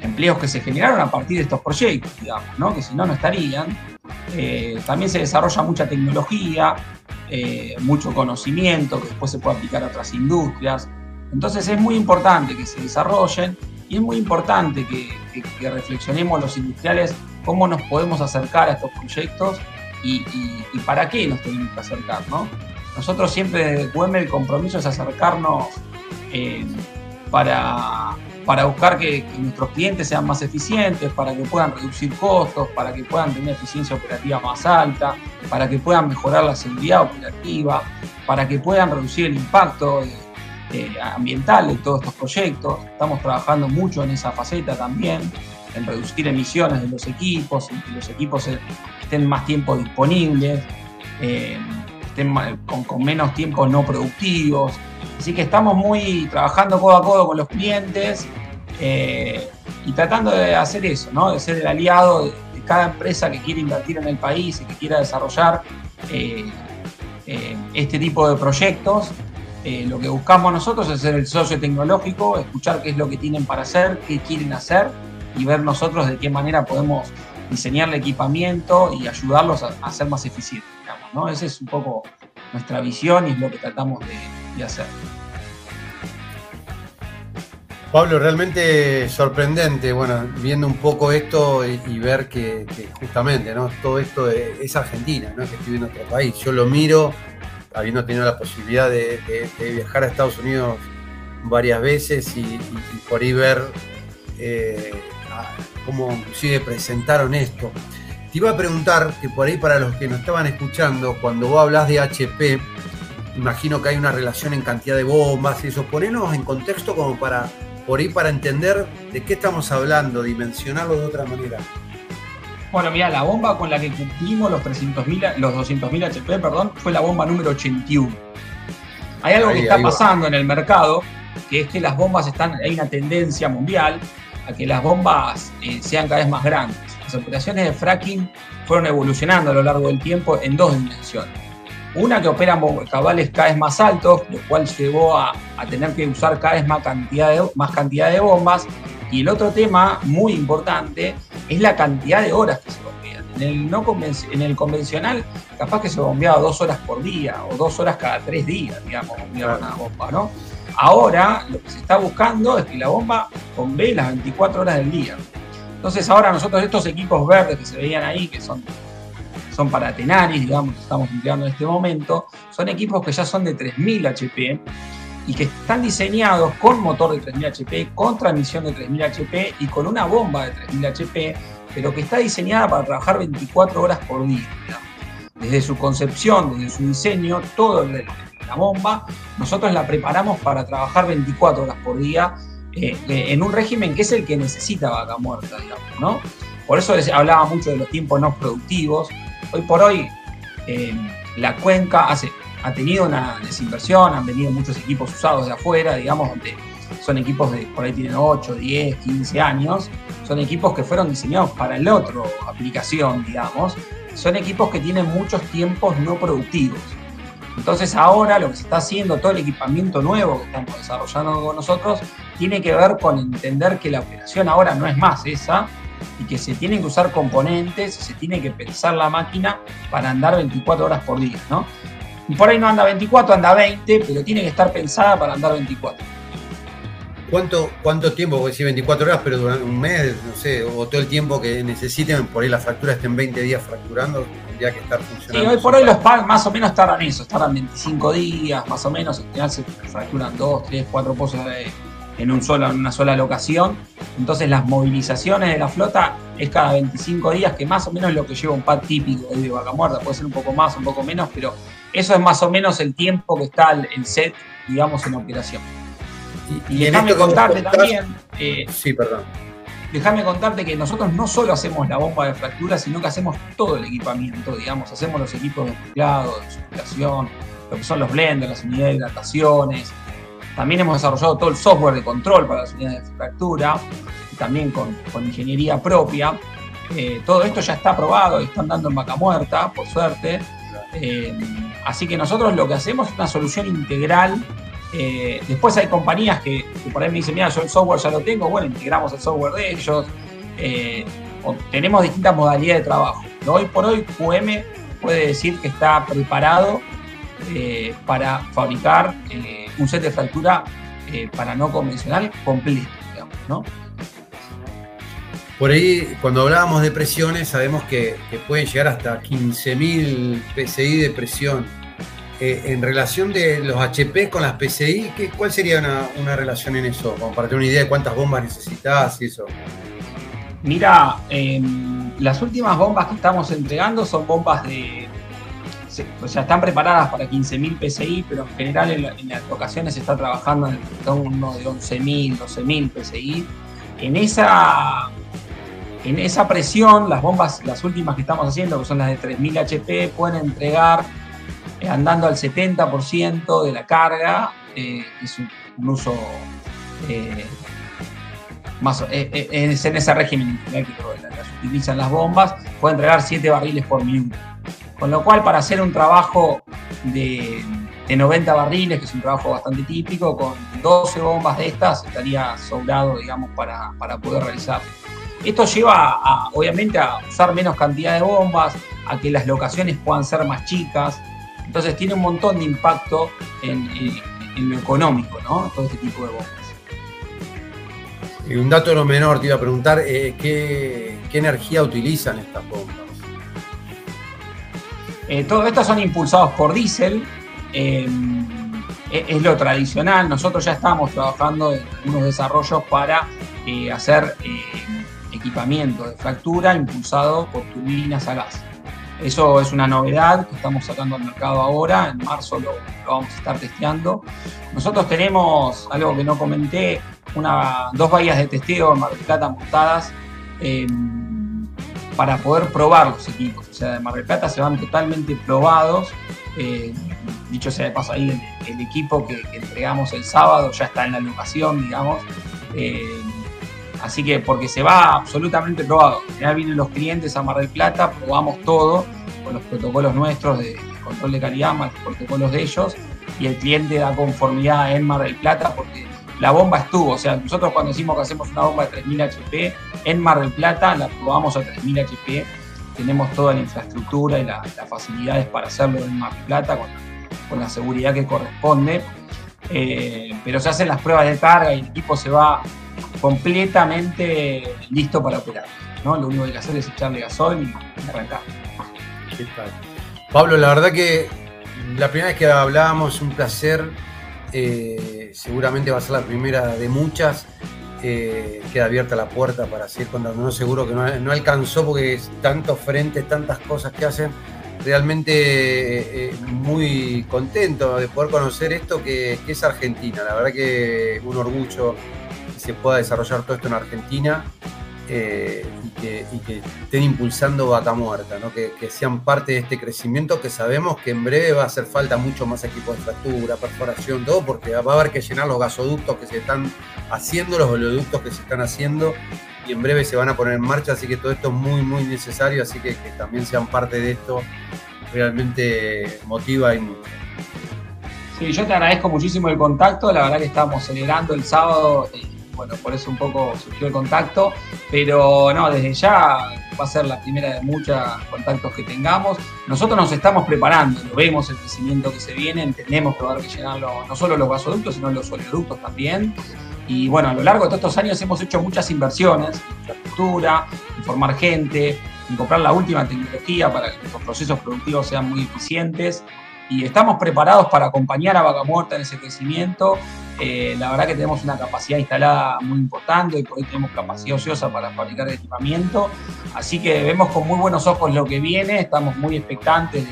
empleos que se generaron a partir de estos proyectos, digamos, que si no, no estarían. también se desarrolla mucha tecnología, eh, mucho conocimiento que después se puede aplicar a otras industrias. Entonces es muy importante que se desarrollen y es muy importante que, reflexionemos los industriales cómo nos podemos acercar a estos proyectos y, para qué nos tenemos que acercar. ¿no? Nosotros siempre desde QM el compromiso es acercarnos eh, para, para buscar que, nuestros clientes sean más eficientes, para que puedan reducir costos, para que puedan tener eficiencia operativa más alta, para que puedan mejorar la seguridad operativa, para que puedan reducir el impacto eh, ambiental de todos estos proyectos. Estamos trabajando mucho en esa faceta también, en reducir emisiones de los equipos, en que los equipos estén más tiempo disponibles, eh, con, menos tiempo no productivos. Así que estamos muy trabajando codo a codo con los clientes eh, y tratando de hacer eso, ¿no? de ser el aliado de, cada empresa que quiere invertir en el país y que quiera desarrollar eh, este tipo de proyectos. lo que buscamos nosotros es ser el socio tecnológico, escuchar qué es lo que tienen para hacer, qué quieren hacer y ver nosotros de qué manera podemos diseñar el equipamiento y ayudarlos a, ser más eficientes. ¿No? Esa es un poco nuestra visión y es lo que tratamos de, hacer. Pablo, realmente sorprendente, bueno, viendo un poco esto y, ver que, justamente, ¿no? Todo esto es Argentina, ¿no? Que estoy en otro país. Yo lo miro, habiendo tenido la posibilidad de, viajar a Estados Unidos varias veces y, por ahí ver eh, cómo inclusive presentaron esto. Te iba a preguntar, que por ahí para los que nos estaban escuchando, cuando vos hablas de HP, imagino que hay una relación en cantidad de bombas y eso. Ponenos en contexto como para, por ahí para entender de qué estamos hablando, dimensionarlo de otra manera. Bueno, mira, la bomba con la que cumplimos los 300.000, los 200.000 HP, perdón, fue la bomba número 81. Hay algo que está pasando en el mercado, que es que las bombas están, hay una tendencia mundial a que las bombas eh, sean cada vez más grandes. Las operaciones de fracking fueron evolucionando a lo largo del tiempo en dos dimensiones. Una que operan cabales cada vez más altos, lo cual llevó a, tener que usar cada vez más cantidad, de, más cantidad de bombas. Y el otro tema muy importante es la cantidad de horas que se bombean. En el, no en el convencional, capaz que se bombeaba dos horas por día o dos horas cada tres días, digamos, bombeaba una bomba, ¿no? Ahora lo que se está buscando es que la bomba bombee las 24 horas del día. Entonces ahora nosotros estos equipos verdes que se veían ahí, que son, son para Tenaris, digamos, que estamos empleando en este momento, son equipos que ya son de 3000 HP y que están diseñados con motor de 3000 HP, con transmisión de 3000 HP y con una bomba de 3000 HP, pero que está diseñada para trabajar 24 horas por día. Desde su concepción, desde su diseño, todo el, la bomba, nosotros la preparamos para trabajar 24 horas por día eh, eh, en un régimen que es el que necesita vaca muerta, digamos, ¿no? Por eso hablaba mucho de los tiempos no productivos. Hoy por hoy eh, la cuenca hace, ha tenido una desinversión, han venido muchos equipos usados de afuera, digamos, donde son equipos de por ahí tienen 8, 10, 15 años, son equipos que fueron diseñados para el otro aplicación, digamos, son equipos que tienen muchos tiempos no productivos. Entonces ahora lo que se está haciendo, todo el equipamiento nuevo que estamos desarrollando con nosotros, tiene que ver con entender que la operación ahora no es más esa y que se tienen que usar componentes, se tiene que pensar la máquina para andar 24 horas por día, ¿no? Y por ahí no anda 24, anda 20, pero tiene que estar pensada para andar 24. ¿Cuánto, ¿Cuánto tiempo? Porque si 24 horas, pero durante un mes, no sé, o todo el tiempo que necesiten, por ahí la fractura estén 20 días fracturando, tendría que estar funcionando. Sí, hoy por hoy los PAC más o menos tardan eso, tardan 25 días, más o menos, en se fracturan 2, 3, 4 pozos en, un solo, en una sola locación. Entonces las movilizaciones de la flota es cada 25 días, que más o menos es lo que lleva un pad típico de vaca muerta, puede ser un poco más, un poco menos, pero eso es más o menos el tiempo que está el set, digamos, en operación. Y, déjame contarte también. Eh, sí, perdón. Déjame contarte que nosotros no solo hacemos la bomba de fractura, sino que hacemos todo el equipamiento, digamos. Hacemos los equipos de mezclado, de sublimación, lo que son los blenders, las unidades de hidrataciones. También hemos desarrollado todo el software de control para las unidades de fractura, también con, ingeniería propia. Eh, todo esto ya está aprobado y están dando en vaca muerta, por suerte. Eh, así que nosotros lo que hacemos es una solución integral eh, después hay compañías que, por ahí me dicen, mira, yo el software ya lo tengo, bueno, integramos el software de ellos. Eh, tenemos distintas modalidades de trabajo. hoy por hoy QM puede decir que está preparado eh, para fabricar un set de fractura para no convencional completo, ¿no? Por ahí, cuando hablábamos de presiones, sabemos que, que pueden llegar hasta 15.000 PSI de presión eh, en relación de los HP con las PCI, ¿qué, ¿cuál sería una, relación en eso? Como para tener una idea de cuántas bombas necesitas y eso. Mira, em, las últimas bombas que estamos entregando son bombas de. O sea, están preparadas para 15.000 PCI, pero en general en, las ocasiones se está trabajando en uno de 11.000, 12.000 PCI. En esa, en esa presión, las bombas, las últimas que estamos haciendo, que son las de 3.000 HP, pueden entregar andando al 70% de la carga, eh, es un, uso eh, más, es en ese régimen que utilizan las bombas, puede entregar 7 barriles por minuto. Con lo cual, para hacer un trabajo de, 90 barriles, que es un trabajo bastante típico, con 12 bombas de estas estaría sobrado, digamos, para, para poder realizar. Esto lleva, obviamente, a usar menos cantidad de bombas, a que las locaciones puedan ser más chicas, entonces tiene un montón de impacto en, lo económico, ¿no? Todo este tipo de bombas. Y un dato no menor, te iba a preguntar, eh, ¿qué, energía utilizan estas bombas? Eh, todos estos son impulsados por diésel. Eh, es lo tradicional. Nosotros ya estamos trabajando en algunos desarrollos para hacer equipamiento de fractura impulsado por turbinas a gas. Eso es una novedad que estamos sacando al mercado ahora, en marzo lo, vamos a estar testeando. Nosotros tenemos, algo que no comenté, una, dos bahías de testeo en Mar del Plata montadas em, para poder probar los equipos. O sea, de Mar del Plata se van totalmente probados. Eh, dicho sea de paso, ahí el, equipo que, entregamos el sábado ya está en la locación, digamos. Eh, Así que porque se va absolutamente probado. Ya vienen los clientes a Mar del Plata, probamos todo con los protocolos nuestros de control de calidad, más los protocolos de ellos, y el cliente da conformidad en Mar del Plata porque la bomba estuvo. O sea, nosotros cuando decimos que hacemos una bomba de 3000 HP en Mar del Plata, la probamos a 3000 HP. Tenemos toda la infraestructura y las facilidades para hacerlo en Mar del Plata con, la seguridad que corresponde. Eh, pero se hacen las pruebas de carga y el equipo se va completamente listo para operar. ¿no? Lo único que hay que hacer es echarle gasol y arrancar. Pablo, la verdad que la primera vez que hablábamos, un placer. Eh, seguramente va a ser la primera de muchas. Eh, queda abierta la puerta para seguir contando. No seguro que no, alcanzó porque es tantos frentes, tantas cosas que hacen. Realmente eh, muy contento de poder conocer esto que, que es Argentina. La verdad que un orgullo se pueda desarrollar todo esto en Argentina eh, y, que, estén impulsando Vaca Muerta, que, sean parte de este crecimiento que sabemos que en breve va a hacer falta mucho más equipo de fractura, perforación, todo, porque va a haber que llenar los gasoductos que se están haciendo, los oleoductos que se están haciendo y en breve se van a poner en marcha, así que todo esto es muy, muy necesario, así que que también sean parte de esto realmente motiva y mucho. Sí, yo te agradezco muchísimo el contacto, la verdad que estábamos celebrando el sábado. Eh, bueno, por eso un poco surgió el contacto, pero no, desde ya va a ser la primera de muchos contactos que tengamos. Nosotros nos estamos preparando, vemos el crecimiento que se viene, entendemos que va a haber que no solo los gasoductos, sino los oleoductos también. Y bueno, a lo largo de todos estos años hemos hecho muchas inversiones en infraestructura, en formar gente, en comprar la última tecnología para que los procesos productivos sean muy eficientes y estamos preparados para acompañar a Vaca Muerta en ese crecimiento. Eh, la verdad que tenemos una capacidad instalada muy importante y por hoy tenemos capacidad ociosa para fabricar equipamiento. Así que vemos con muy buenos ojos lo que viene, estamos muy expectantes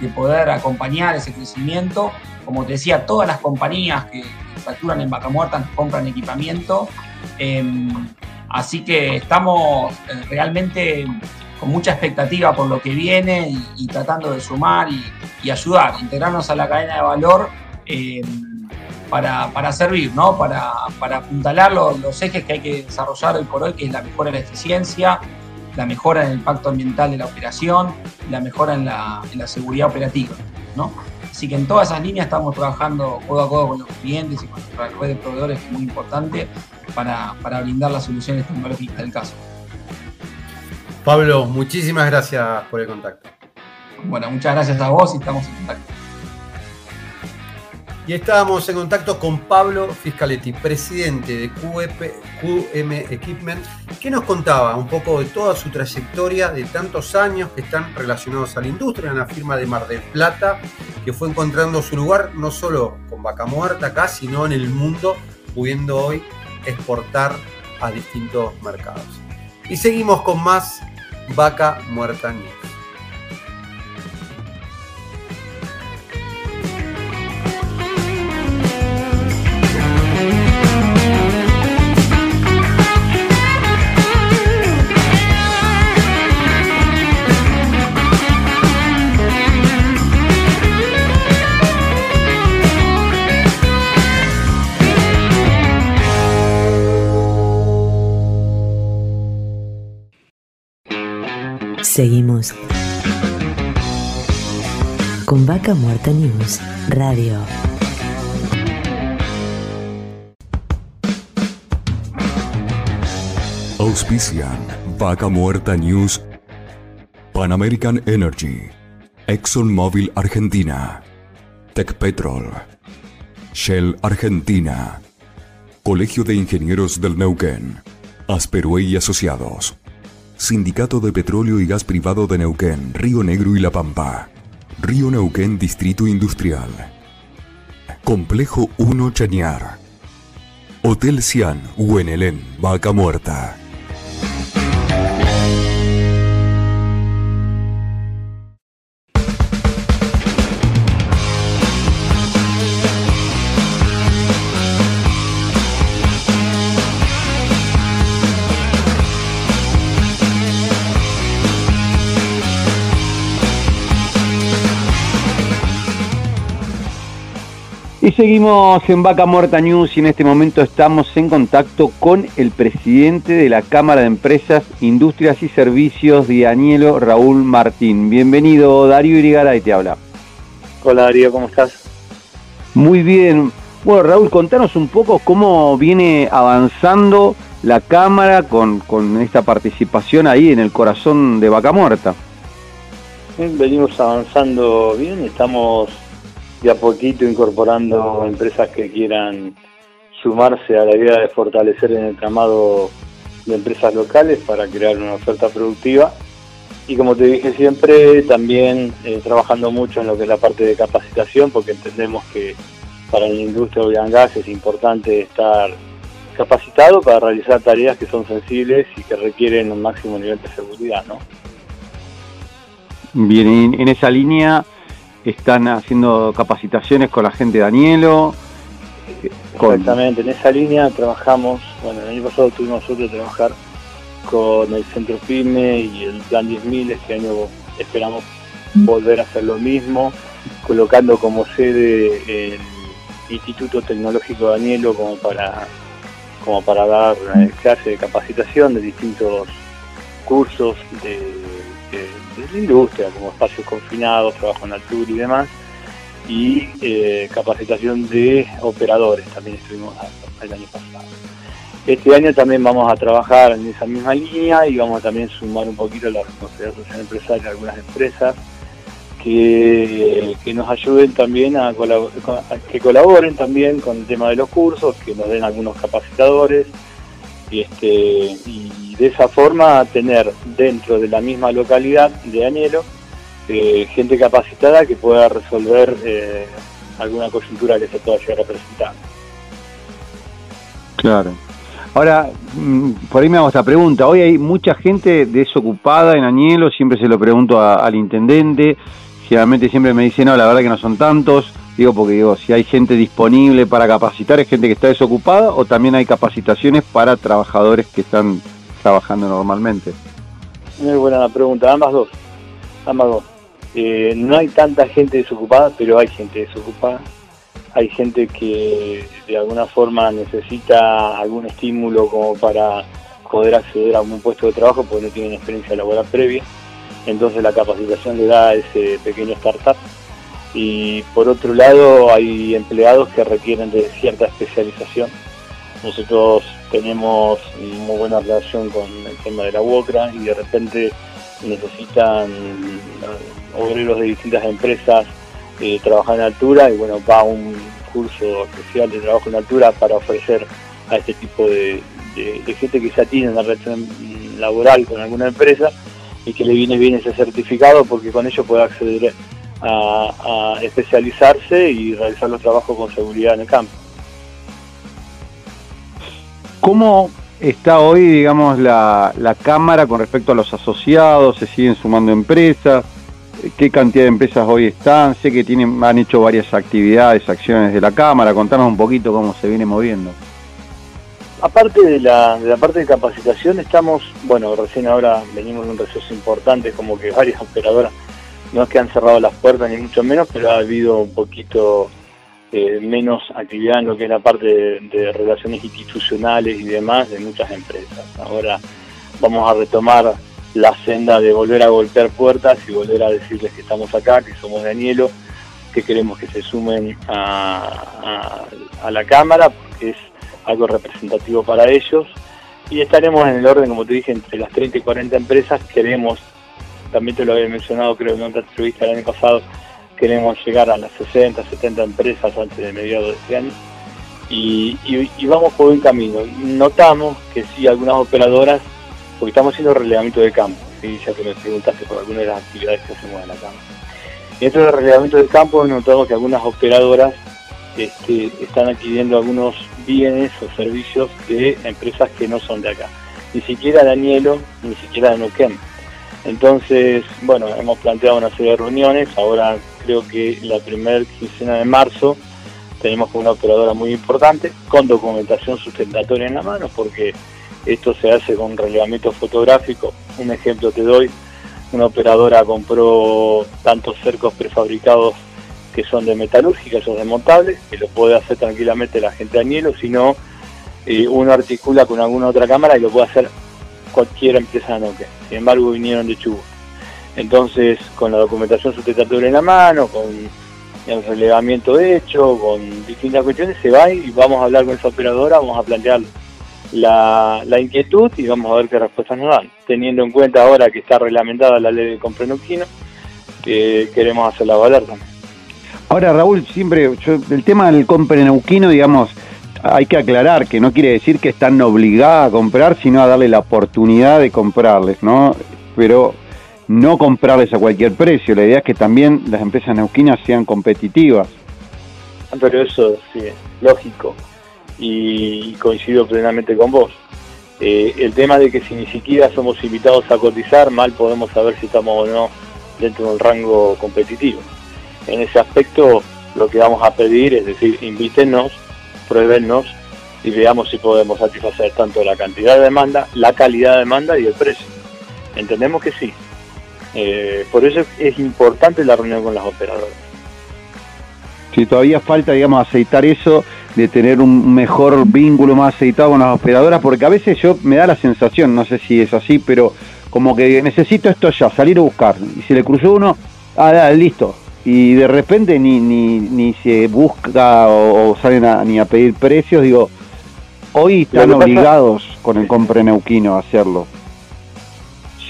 de, poder acompañar ese crecimiento. Como te decía, todas las compañías que facturan en Vaca Muerta compran equipamiento. Em, así que estamos eh, realmente con mucha expectativa por lo que viene y, tratando de sumar y, ayudar, integrarnos a la cadena de valor eh, para, servir, ¿no? para, apuntalar los, ejes que hay que desarrollar hoy por hoy, que es la mejora en la eficiencia, la mejora en el impacto ambiental de la operación, la mejora en la, seguridad operativa. ¿no? Así que en todas esas líneas estamos trabajando codo a codo con los clientes y con nuestra red de proveedores, que es muy importante para, para brindar las soluciones tecnológicas del caso. Pablo, muchísimas gracias por el contacto. Bueno, muchas gracias a vos y estamos en contacto. Y estábamos en contacto con Pablo Fiscaletti, presidente de QM Equipment, ¿Qué nos contaba un poco de toda su trayectoria de tantos años que están relacionados a la industria en la firma de Mar del Plata, que fue encontrando su lugar no solo con Vaca Muerta acá, sino en el mundo, pudiendo hoy exportar a distintos mercados? Y seguimos con más Vaca Muerta. Con Vaca Muerta News Radio. Auspician Vaca Muerta News, Pan American Energy, ExxonMobil Argentina, Tecpetrol, Shell Argentina, Colegio de Ingenieros del Neuquén, Asperue y Asociados. Sindicato de Petróleo y Gas Privado de Neuquén, Río Negro y La Pampa. Río Neuquén Distrito Industrial. Complejo 1 Chañar. Hotel Cian, Huenelén, Vaca Muerta. Y seguimos en Vaca Muerta News y en este momento estamos en contacto con el presidente de la Cámara de Empresas, Industrias y Servicios de Anielo, Raúl Martín. Bienvenido, Darío Irigaray te habla. Hola Darío, ¿cómo estás? Muy bien. Bueno, Raúl, contanos un poco cómo viene avanzando la Cámara con, con esta participación ahí en el corazón de Vaca Muerta. Venimos avanzando bien, estamos de a poquito incorporando empresas que quieran sumarse a la idea de fortalecer en el tramado de empresas locales para crear una oferta productiva. Y como te dije siempre, también eh, trabajando mucho en lo que es la parte de capacitación, porque entendemos que para la industria de oil gas es importante estar capacitado para realizar tareas que son sensibles y que requieren un máximo nivel de seguridad. ¿no? Bien, en esa línea están haciendo capacitaciones con la gente de Danielo. Exactamente, en esa línea trabajamos, bueno, el año pasado tuvimos suerte de trabajar con el Centro PYME y el Plan 10.000, este año esperamos volver a hacer lo mismo, colocando como sede el Instituto Tecnológico Danielo como para, como para dar eh, clases de capacitación de distintos cursos de de la industria, como espacios confinados, trabajo en altura y demás, y eh, capacitación de operadores, también estuvimos el año pasado. Este año también vamos a trabajar en esa misma línea y vamos a también sumar un poquito la responsabilidad social empresarial de algunas empresas que, que nos ayuden también a, que colaboren también con el tema de los cursos, que nos den algunos capacitadores este y de esa forma tener dentro de la misma localidad de Añelo eh, gente capacitada que pueda resolver eh, alguna coyuntura que se pueda llegar a. Claro. Ahora, mm, por ahí me hago esta pregunta. Hoy hay mucha gente desocupada en Añelo, siempre se lo pregunto al intendente. Generalmente siempre me dicen, no, la verdad que no son tantos. Digo, porque digo, si hay gente disponible para capacitar, es gente que está desocupada o también hay capacitaciones para trabajadores que están trabajando normalmente? Muy buena la pregunta, ambas dos. Ambas dos. Eh, no hay tanta gente desocupada, pero hay gente desocupada. Hay gente que de alguna forma necesita algún estímulo como para poder acceder a un puesto de trabajo porque no tienen experiencia laboral previa. Entonces la capacitación le da ese pequeño startup. Y por otro lado hay empleados que requieren de cierta especialización. Nosotros tenemos muy buena relación con el tema de la UOCRA y de repente necesitan eh, obreros de distintas empresas eh, trabajar en altura y bueno, va un curso especial de trabajo en altura para ofrecer a este tipo de, de, gente que ya tiene una relación laboral con alguna empresa y que le viene bien ese certificado porque con ello puede acceder a especializarse y realizar los trabajos con seguridad en el campo. ¿Cómo está hoy, digamos, la, la Cámara con respecto a los asociados? ¿Se siguen sumando empresas? ¿Qué cantidad de empresas hoy están? Sé que tienen, han hecho varias actividades, acciones de la Cámara. Contanos un poquito cómo se viene moviendo. Aparte de la, de la parte de capacitación, estamos, bueno, recién ahora venimos de un receso importante, como que varias operadoras, no es que han cerrado las puertas ni mucho menos, pero ha habido un poquito eh, menos actividad en lo que es la parte de, relaciones institucionales y demás de muchas empresas. Ahora vamos a retomar la senda de volver a golpear puertas y volver a decirles que estamos acá, que somos Danielo, que queremos que se sumen a, la Cámara, porque es algo representativo para ellos. Y estaremos en el orden, como te dije, entre las 30 y 40 empresas. Queremos, también te lo había mencionado creo en otra entrevista el año pasado, queremos llegar a las 60, 70 empresas antes de mediados de este año y, vamos por buen camino. Notamos que sí, algunas operadoras, porque estamos haciendo relevamiento de campo, ya que me preguntaste por algunas de las actividades que hacemos en la. Y dentro del relevamiento de campo notamos que algunas operadoras este, están adquiriendo algunos bienes o servicios de empresas que no son de acá. Ni siquiera Danielo, ni siquiera de Neuquén. Entonces, bueno, hemos planteado una serie de reuniones, ahora creo que la primera quincena de marzo tenemos con una operadora muy importante, con documentación sustentatoria en la mano, porque esto se hace con relevamiento fotográfico. Un ejemplo te doy, una operadora compró tantos cercos prefabricados que son de metalúrgica, esos desmontables, que lo puede hacer tranquilamente la gente de Añelo, si no, eh, uno articula con alguna otra cámara y lo puede hacer cualquier empresa de Nokia. Sin embargo, vinieron de Chubut. Entonces, con la documentación sustentatoria en la mano, con el relevamiento hecho, con distintas cuestiones, se va y vamos a hablar con esa operadora, vamos a plantear la, inquietud y vamos a ver qué respuestas nos dan. Teniendo en cuenta ahora que está reglamentada la ley de compreneuquino, que queremos hacerla valer también. Ahora, Raúl, siempre, el tema del compreneuquino, digamos, hay que aclarar que no quiere decir que están obligadas a comprar, sino a darle la oportunidad de comprarles, ¿no? Pero no comprarles a cualquier precio. La idea es que también las empresas neuquinas sean competitivas. Pero eso sí, lógico. Y coincido plenamente con vos. Eh, el tema de que si ni siquiera somos invitados a cotizar, mal podemos saber si estamos o no dentro del rango competitivo. En ese aspecto, lo que vamos a pedir es decir, invítenos, pruébennos y veamos si podemos satisfacer tanto la cantidad de demanda, la calidad de demanda y el precio. Entendemos que sí, eh, por eso es importante la reunión con las operadoras. Si todavía falta, digamos, aceitar eso, de tener un mejor vínculo más aceitado con las operadoras, porque a veces yo me da la sensación, no sé si es así, pero como que necesito esto ya, salir a buscar. Y si le cruzó uno, ah, listo. Y de repente ni, ni, ni se busca o, salen a, ni a pedir precios, digo, hoy están obligados con el compre neuquino a hacerlo.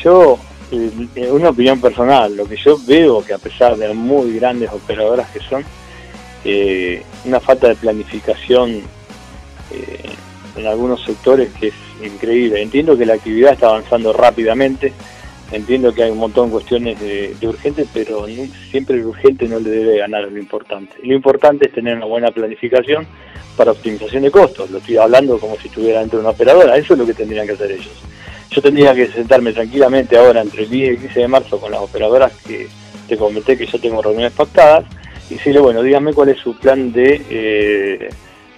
Yo eh, una opinión personal, lo que yo veo que a pesar de muy grandes operadoras que son, eh, una falta de planificación eh, en algunos sectores que es increíble. Entiendo que la actividad está avanzando rápidamente, entiendo que hay un montón de cuestiones de, urgente, pero siempre el urgente no le debe ganar lo importante. Lo importante es tener una buena planificación para optimización de costos. Lo estoy hablando como si estuviera dentro de una operadora, eso es lo que tendrían que hacer ellos yo tendría que sentarme tranquilamente ahora entre el 10 y el 15 de marzo con las operadoras que te comenté que yo tengo reuniones pactadas y decirle, bueno, díganme cuál es su plan de eh,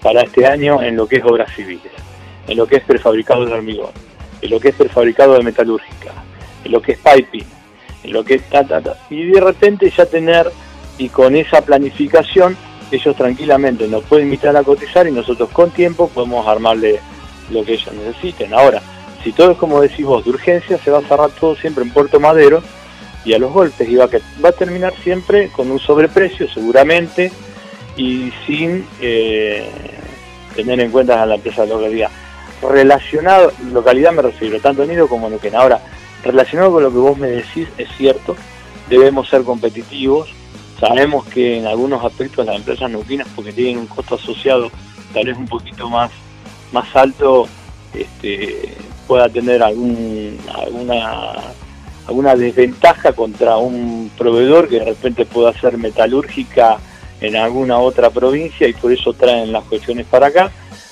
para este año en lo que es obras civiles, en lo que es prefabricado de hormigón, en lo que es prefabricado de metalúrgica, en lo que es piping, en lo que es ta, ta, ta. Y de repente ya tener, y con esa planificación, ellos tranquilamente nos pueden invitar a cotizar y nosotros con tiempo podemos armarle lo que ellos necesiten. Ahora, si todo es como decís vos, de urgencia, se va a cerrar todo siempre en Puerto Madero y a los golpes y va a, terminar siempre con un sobreprecio seguramente y sin eh, tener en cuenta a la empresa de localidad. Relacionado, localidad me refiero, tanto Nido como Neuquén. Ahora, relacionado con lo que vos me decís, es cierto, debemos ser competitivos. Sabemos que en algunos aspectos las empresas neuquinas, porque tienen un costo asociado tal vez un poquito más, más alto, este, pueda tener algún, alguna, alguna desventaja contra un proveedor que de repente pueda ser metalúrgica en alguna otra provincia y por eso traen las cuestiones para acá.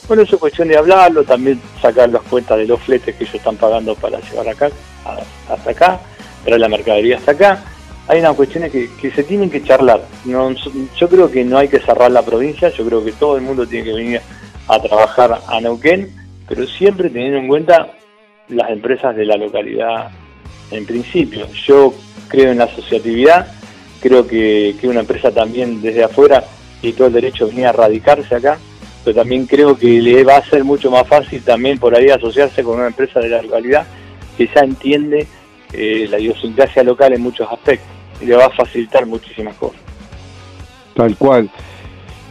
Bueno, eso es cuestión de hablarlo, también sacar las cuentas de los fletes que ellos están pagando para llevar acá, hasta acá, traer la mercadería hasta acá. Hay unas cuestiones que, se tienen que charlar. No, yo creo que no hay que cerrar la provincia, yo creo que todo el mundo tiene que venir a trabajar a Neuquén, pero siempre teniendo en cuenta las empresas de la localidad en principio. Yo creo en la asociatividad, creo que, una empresa también desde afuera y todo el derecho venía a radicarse acá, pero también creo que le va a ser mucho más fácil también por ahí asociarse con una empresa de la localidad que ya entiende eh, la idiosincrasia local en muchos aspectos y le va a facilitar muchísimas cosas. Tal cual.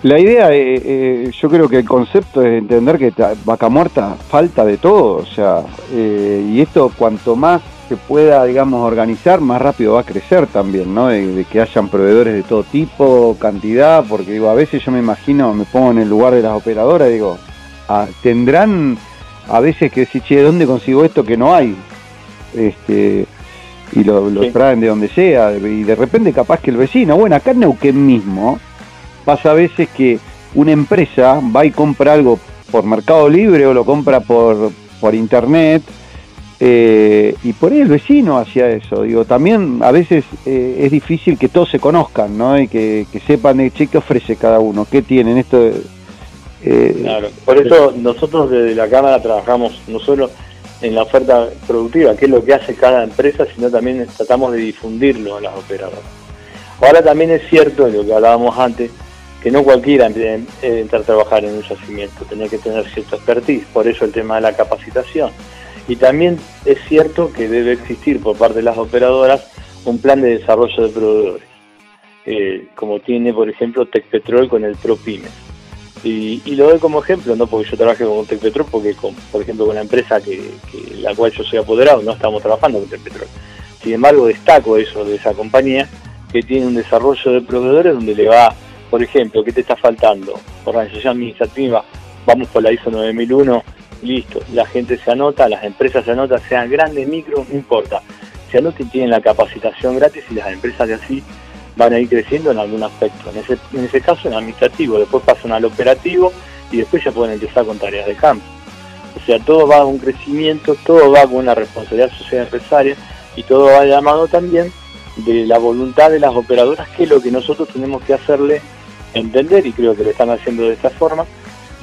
La idea, eh, eh, yo creo que el concepto es entender que vaca muerta falta de todo, o sea, eh, y esto cuanto más se pueda, digamos, organizar, más rápido va a crecer también, ¿no? De, que hayan proveedores de todo tipo, cantidad, porque digo, a veces yo me imagino, me pongo en el lugar de las operadoras, digo, ah, tendrán a veces que decir, che, ¿dónde consigo esto que no hay? Este, y lo, traen de donde sea, y de repente capaz que el vecino, bueno, acá en Neuquén mismo, pasa a veces que una empresa va y compra algo por Mercado Libre o lo compra por, por internet, eh, y por ahí el vecino hacía eso. Digo, también a veces eh, es difícil que todos se conozcan, ¿no? Y que, sepan de che, qué ofrece cada uno, qué tienen. Esto. Eh, por eso nosotros desde la Cámara trabajamos no solo en la oferta productiva, que es lo que hace cada empresa, sino también tratamos de difundirlo a las operadoras. Ahora también es cierto, lo que hablábamos antes, que no cualquiera entra a trabajar en un yacimiento, tenía que tener cierta expertise, por eso el tema de la capacitación. Y también es cierto que debe existir por parte de las operadoras un plan de desarrollo de proveedores, eh, como tiene por ejemplo Tecpetrol con el ProPymes. Y, lo doy como ejemplo, no porque yo trabaje con Tecpetrol, porque por ejemplo con la empresa que, la cual yo soy apoderado no estamos trabajando con Tecpetrol. Sin embargo destaco eso de esa compañía que tiene un desarrollo de proveedores donde le va, por ejemplo, ¿qué te está faltando? Organización administrativa, vamos por la ISO 9001 listo, la gente se anota, las empresas se anotan, sean grandes, micro, no importa. Se anotan y tienen la capacitación gratis y las empresas de así van a ir creciendo en algún aspecto. En ese, en ese caso en administrativo, después pasan al operativo y después ya pueden empezar con tareas de campo. O sea, todo va a un crecimiento, todo va con una responsabilidad social empresaria y todo va llamado también de la voluntad de las operadoras, que es lo que nosotros tenemos que hacerle entender, y creo que lo están haciendo de esta forma,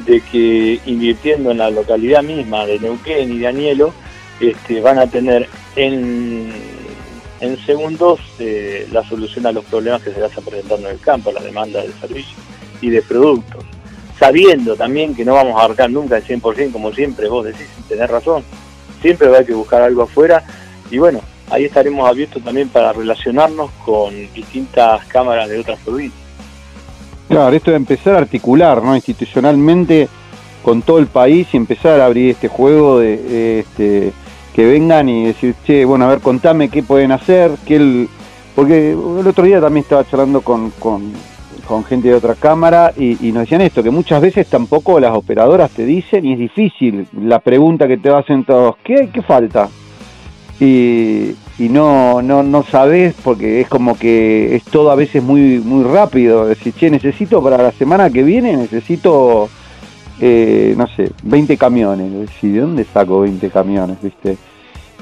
de que invirtiendo en la localidad misma de Neuquén y de Anielo, este, van a tener en, en segundos eh, la solución a los problemas que se van a presentando en el campo, la demanda de servicios y de productos. Sabiendo también que no vamos a abarcar nunca el 100%, como siempre vos decís, sin tener razón, siempre va a que buscar algo afuera y bueno, ahí estaremos abiertos también para relacionarnos con distintas cámaras de otras provincias. Claro, esto de empezar a articular ¿no? institucionalmente con todo el país y empezar a abrir este juego de, este, que vengan y decir, che, bueno, a ver, contame qué pueden hacer, que el, porque el otro día también estaba charlando con, con, gente de otra cámara y, nos decían esto, que muchas veces tampoco las operadoras te dicen y es difícil la pregunta que te hacen todos, ¿qué, qué falta? Y, y no, no, no sabes porque es como que es todo a veces muy, muy rápido. Decir, che, necesito para la semana que viene, necesito, eh, no sé, 20 camiones. Decir, ¿de dónde saco 20 camiones? ¿Viste?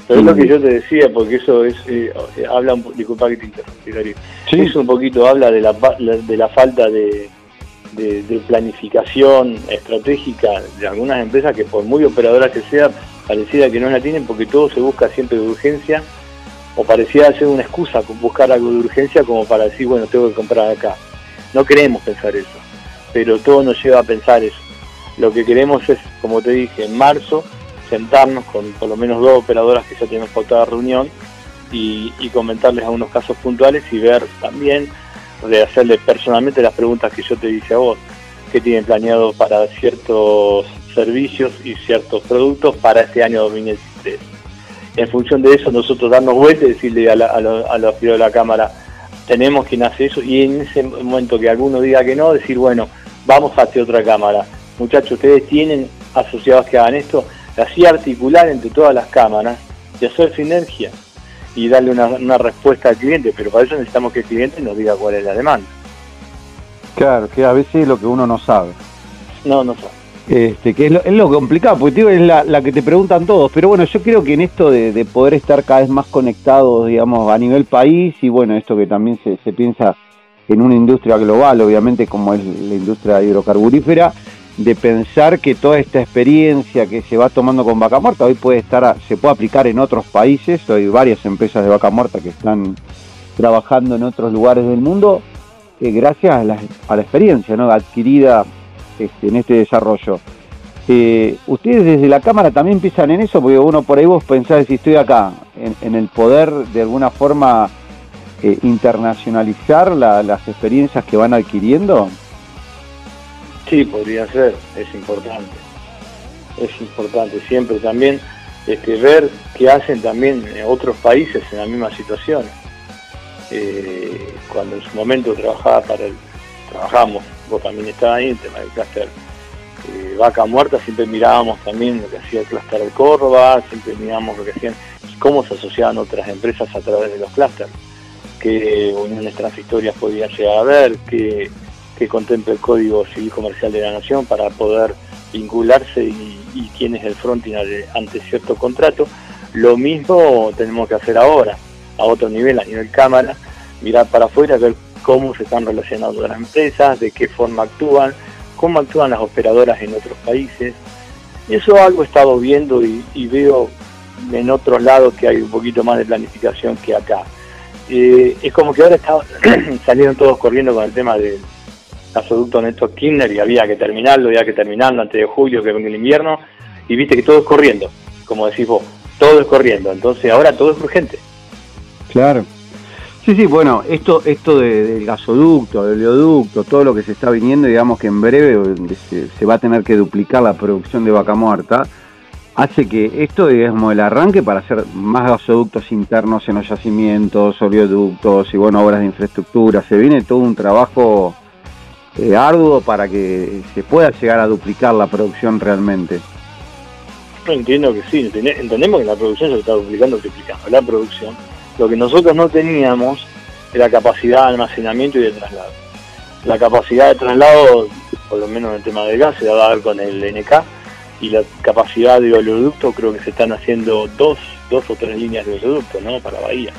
Pero es lo que yo te decía, porque eso es, eh, habla, un, disculpa que te interrumpí, Eso un poquito habla de la, de la falta de, de, de, planificación estratégica de algunas empresas que por muy operadoras que sean, pareciera que no la tienen porque todo se busca siempre de urgencia o parecía ser una excusa buscar algo de urgencia como para decir, bueno, tengo que comprar acá. No queremos pensar eso, pero todo nos lleva a pensar eso. Lo que queremos es, como te dije, en marzo sentarnos con por lo menos dos operadoras que ya tenemos pautada reunión y, comentarles algunos casos puntuales y ver también, de hacerle personalmente las preguntas que yo te dije a vos, qué tienen planeado para ciertos servicios y ciertos productos para este año 2023 en función de eso nosotros darnos vuelta y decirle a, los de la Cámara, tenemos quien hace eso, y en ese momento que alguno diga que no, decir, bueno, vamos hacia otra Cámara. Muchachos, ustedes tienen asociados que hagan esto, así articular entre todas las cámaras y hacer sinergia y darle una, respuesta al cliente, pero para eso necesitamos que el cliente nos diga cuál es la demanda. Claro, que a veces es lo que uno no sabe. No, no sabe. Este, que es lo, complicado, porque es la, que te preguntan todos. Pero bueno, yo creo que en esto de, poder estar cada vez más conectados, digamos, a nivel país, y bueno, esto que también se, se piensa en una industria global, obviamente, como es la industria hidrocarburífera, de pensar que toda esta experiencia que se va tomando con vaca muerta hoy puede estar se puede aplicar en otros países hay varias empresas de vaca muerta que están trabajando en otros lugares del mundo eh, gracias a la, experiencia ¿no? adquirida este, en este desarrollo eh, ustedes desde la cámara también piensan en eso porque uno por ahí vos pensás si estoy acá en, el poder de alguna forma eh, internacionalizar las experiencias que van adquiriendo Sí, podría ser, es importante. Es importante siempre también este, ver qué hacen también otros países en la misma situación. Eh, cuando en su momento trabajaba para el, trabajamos, también estabas ahí, el tema del clúster eh, Vaca Muerta, siempre mirábamos también lo que hacía el clúster de Córdoba, siempre mirábamos lo que hacían cómo se asociaban otras empresas a través de los clústeres, qué uniones transitorias podían llegar a ver, qué que contemple el Código Civil Comercial de la Nación para poder vincularse y, quién es el fronting ante cierto contrato. Lo mismo tenemos que hacer ahora, a otro nivel, a nivel cámara, mirar para afuera, ver cómo se están relacionando las empresas, de qué forma actúan, cómo actúan las operadoras en otros países. Eso algo he estado viendo y, veo en otros lados que hay un poquito más de planificación que acá. Eh, es como que ahora está, salieron todos corriendo con el tema del gasoducto Néstor Kirchner y había que terminarlo, había que terminarlo antes de julio, que venga el invierno, y viste que todo es corriendo, como decís vos, todo es corriendo, entonces ahora todo es urgente. Claro. Sí, sí, bueno, esto, esto del gasoducto, del oleoducto, todo lo que se está viniendo, digamos que en breve se, va a tener que duplicar la producción de vaca muerta, hace que esto, digamos, el arranque para hacer más gasoductos internos en los yacimientos, oleoductos y, bueno, obras de infraestructura, se viene todo un trabajo eh, arduo para que se pueda llegar a duplicar la producción realmente. Entiendo que sí, entendemos que la producción se está duplicando, triplicando. La producción, lo que nosotros no teníamos era capacidad de almacenamiento y de traslado. La capacidad de traslado, por lo menos en el tema del gas, se va a dar con el NK y la capacidad de oleoducto creo que se están haciendo dos, dos o tres líneas de oleoducto ¿no? para Bahía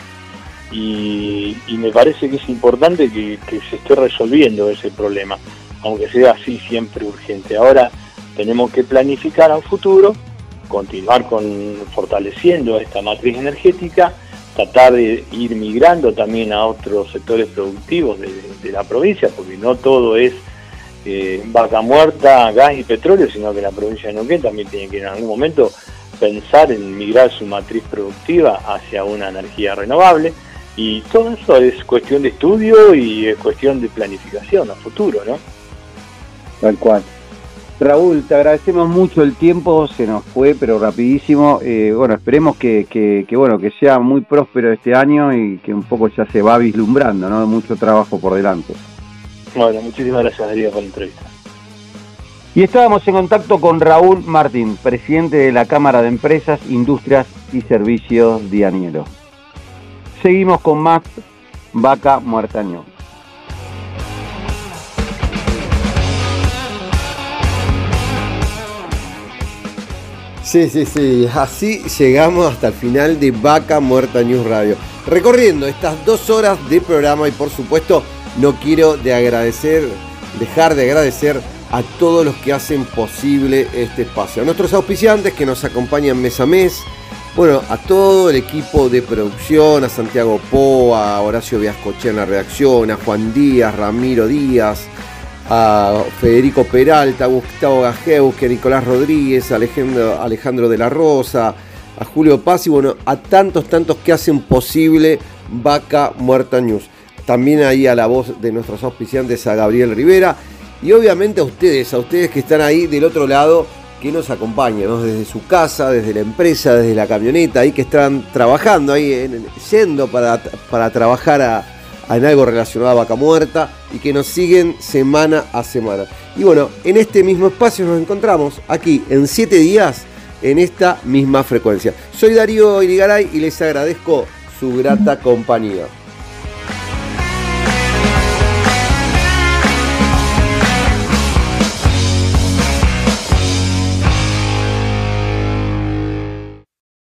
y, me parece que es importante que, se esté resolviendo ese problema, aunque sea así siempre urgente. Ahora tenemos que planificar a un futuro, continuar con fortaleciendo esta matriz energética, tratar de ir migrando también a otros sectores productivos de, la provincia, porque no todo es eh, vaca muerta, gas y petróleo, sino que la provincia de Neuquén también tiene que en algún momento pensar en migrar su matriz productiva hacia una energía renovable y todo eso es cuestión de estudio y es cuestión de planificación a futuro, ¿no? Tal cual. Raúl, te agradecemos mucho el tiempo, se nos fue, pero rapidísimo. Eh, bueno, esperemos que, que, bueno, que sea muy próspero este año y que un poco ya se va vislumbrando, ¿no? Mucho trabajo por delante. Bueno, muchísimas gracias, Darío, por la entrevista. Y estábamos en contacto con Raúl Martín, presidente de la Cámara de Empresas, Industrias y Servicios Dianielo. Seguimos con más Vaca Muerta Sí, sí, sí, así llegamos hasta el final de Vaca Muerta News Radio. Recorriendo estas dos horas de programa y por supuesto no quiero de agradecer, dejar de agradecer a todos los que hacen posible este espacio. A nuestros auspiciantes que nos acompañan mes a mes, bueno, a todo el equipo de producción, a Santiago Po, a Horacio Viascoche en la redacción, a Juan Díaz, Ramiro Díaz, a Federico Peralta, a Gustavo Gajewski, a Nicolás Rodríguez, a Alejandro, de la Rosa, a Julio Paz y bueno, a tantos, tantos que hacen posible Vaca Muerta News. También ahí a la voz de nuestros auspiciantes, a Gabriel Rivera y obviamente a ustedes, a ustedes que están ahí del otro lado que nos acompaña, desde su casa, desde la empresa, desde la camioneta, ahí que están trabajando, ahí yendo para, para trabajar en algo relacionado a Vaca Muerta y que nos siguen semana a semana. Y bueno, en este mismo espacio nos encontramos aquí en siete días en esta misma frecuencia. Soy Darío Irigaray y les agradezco su grata compañía.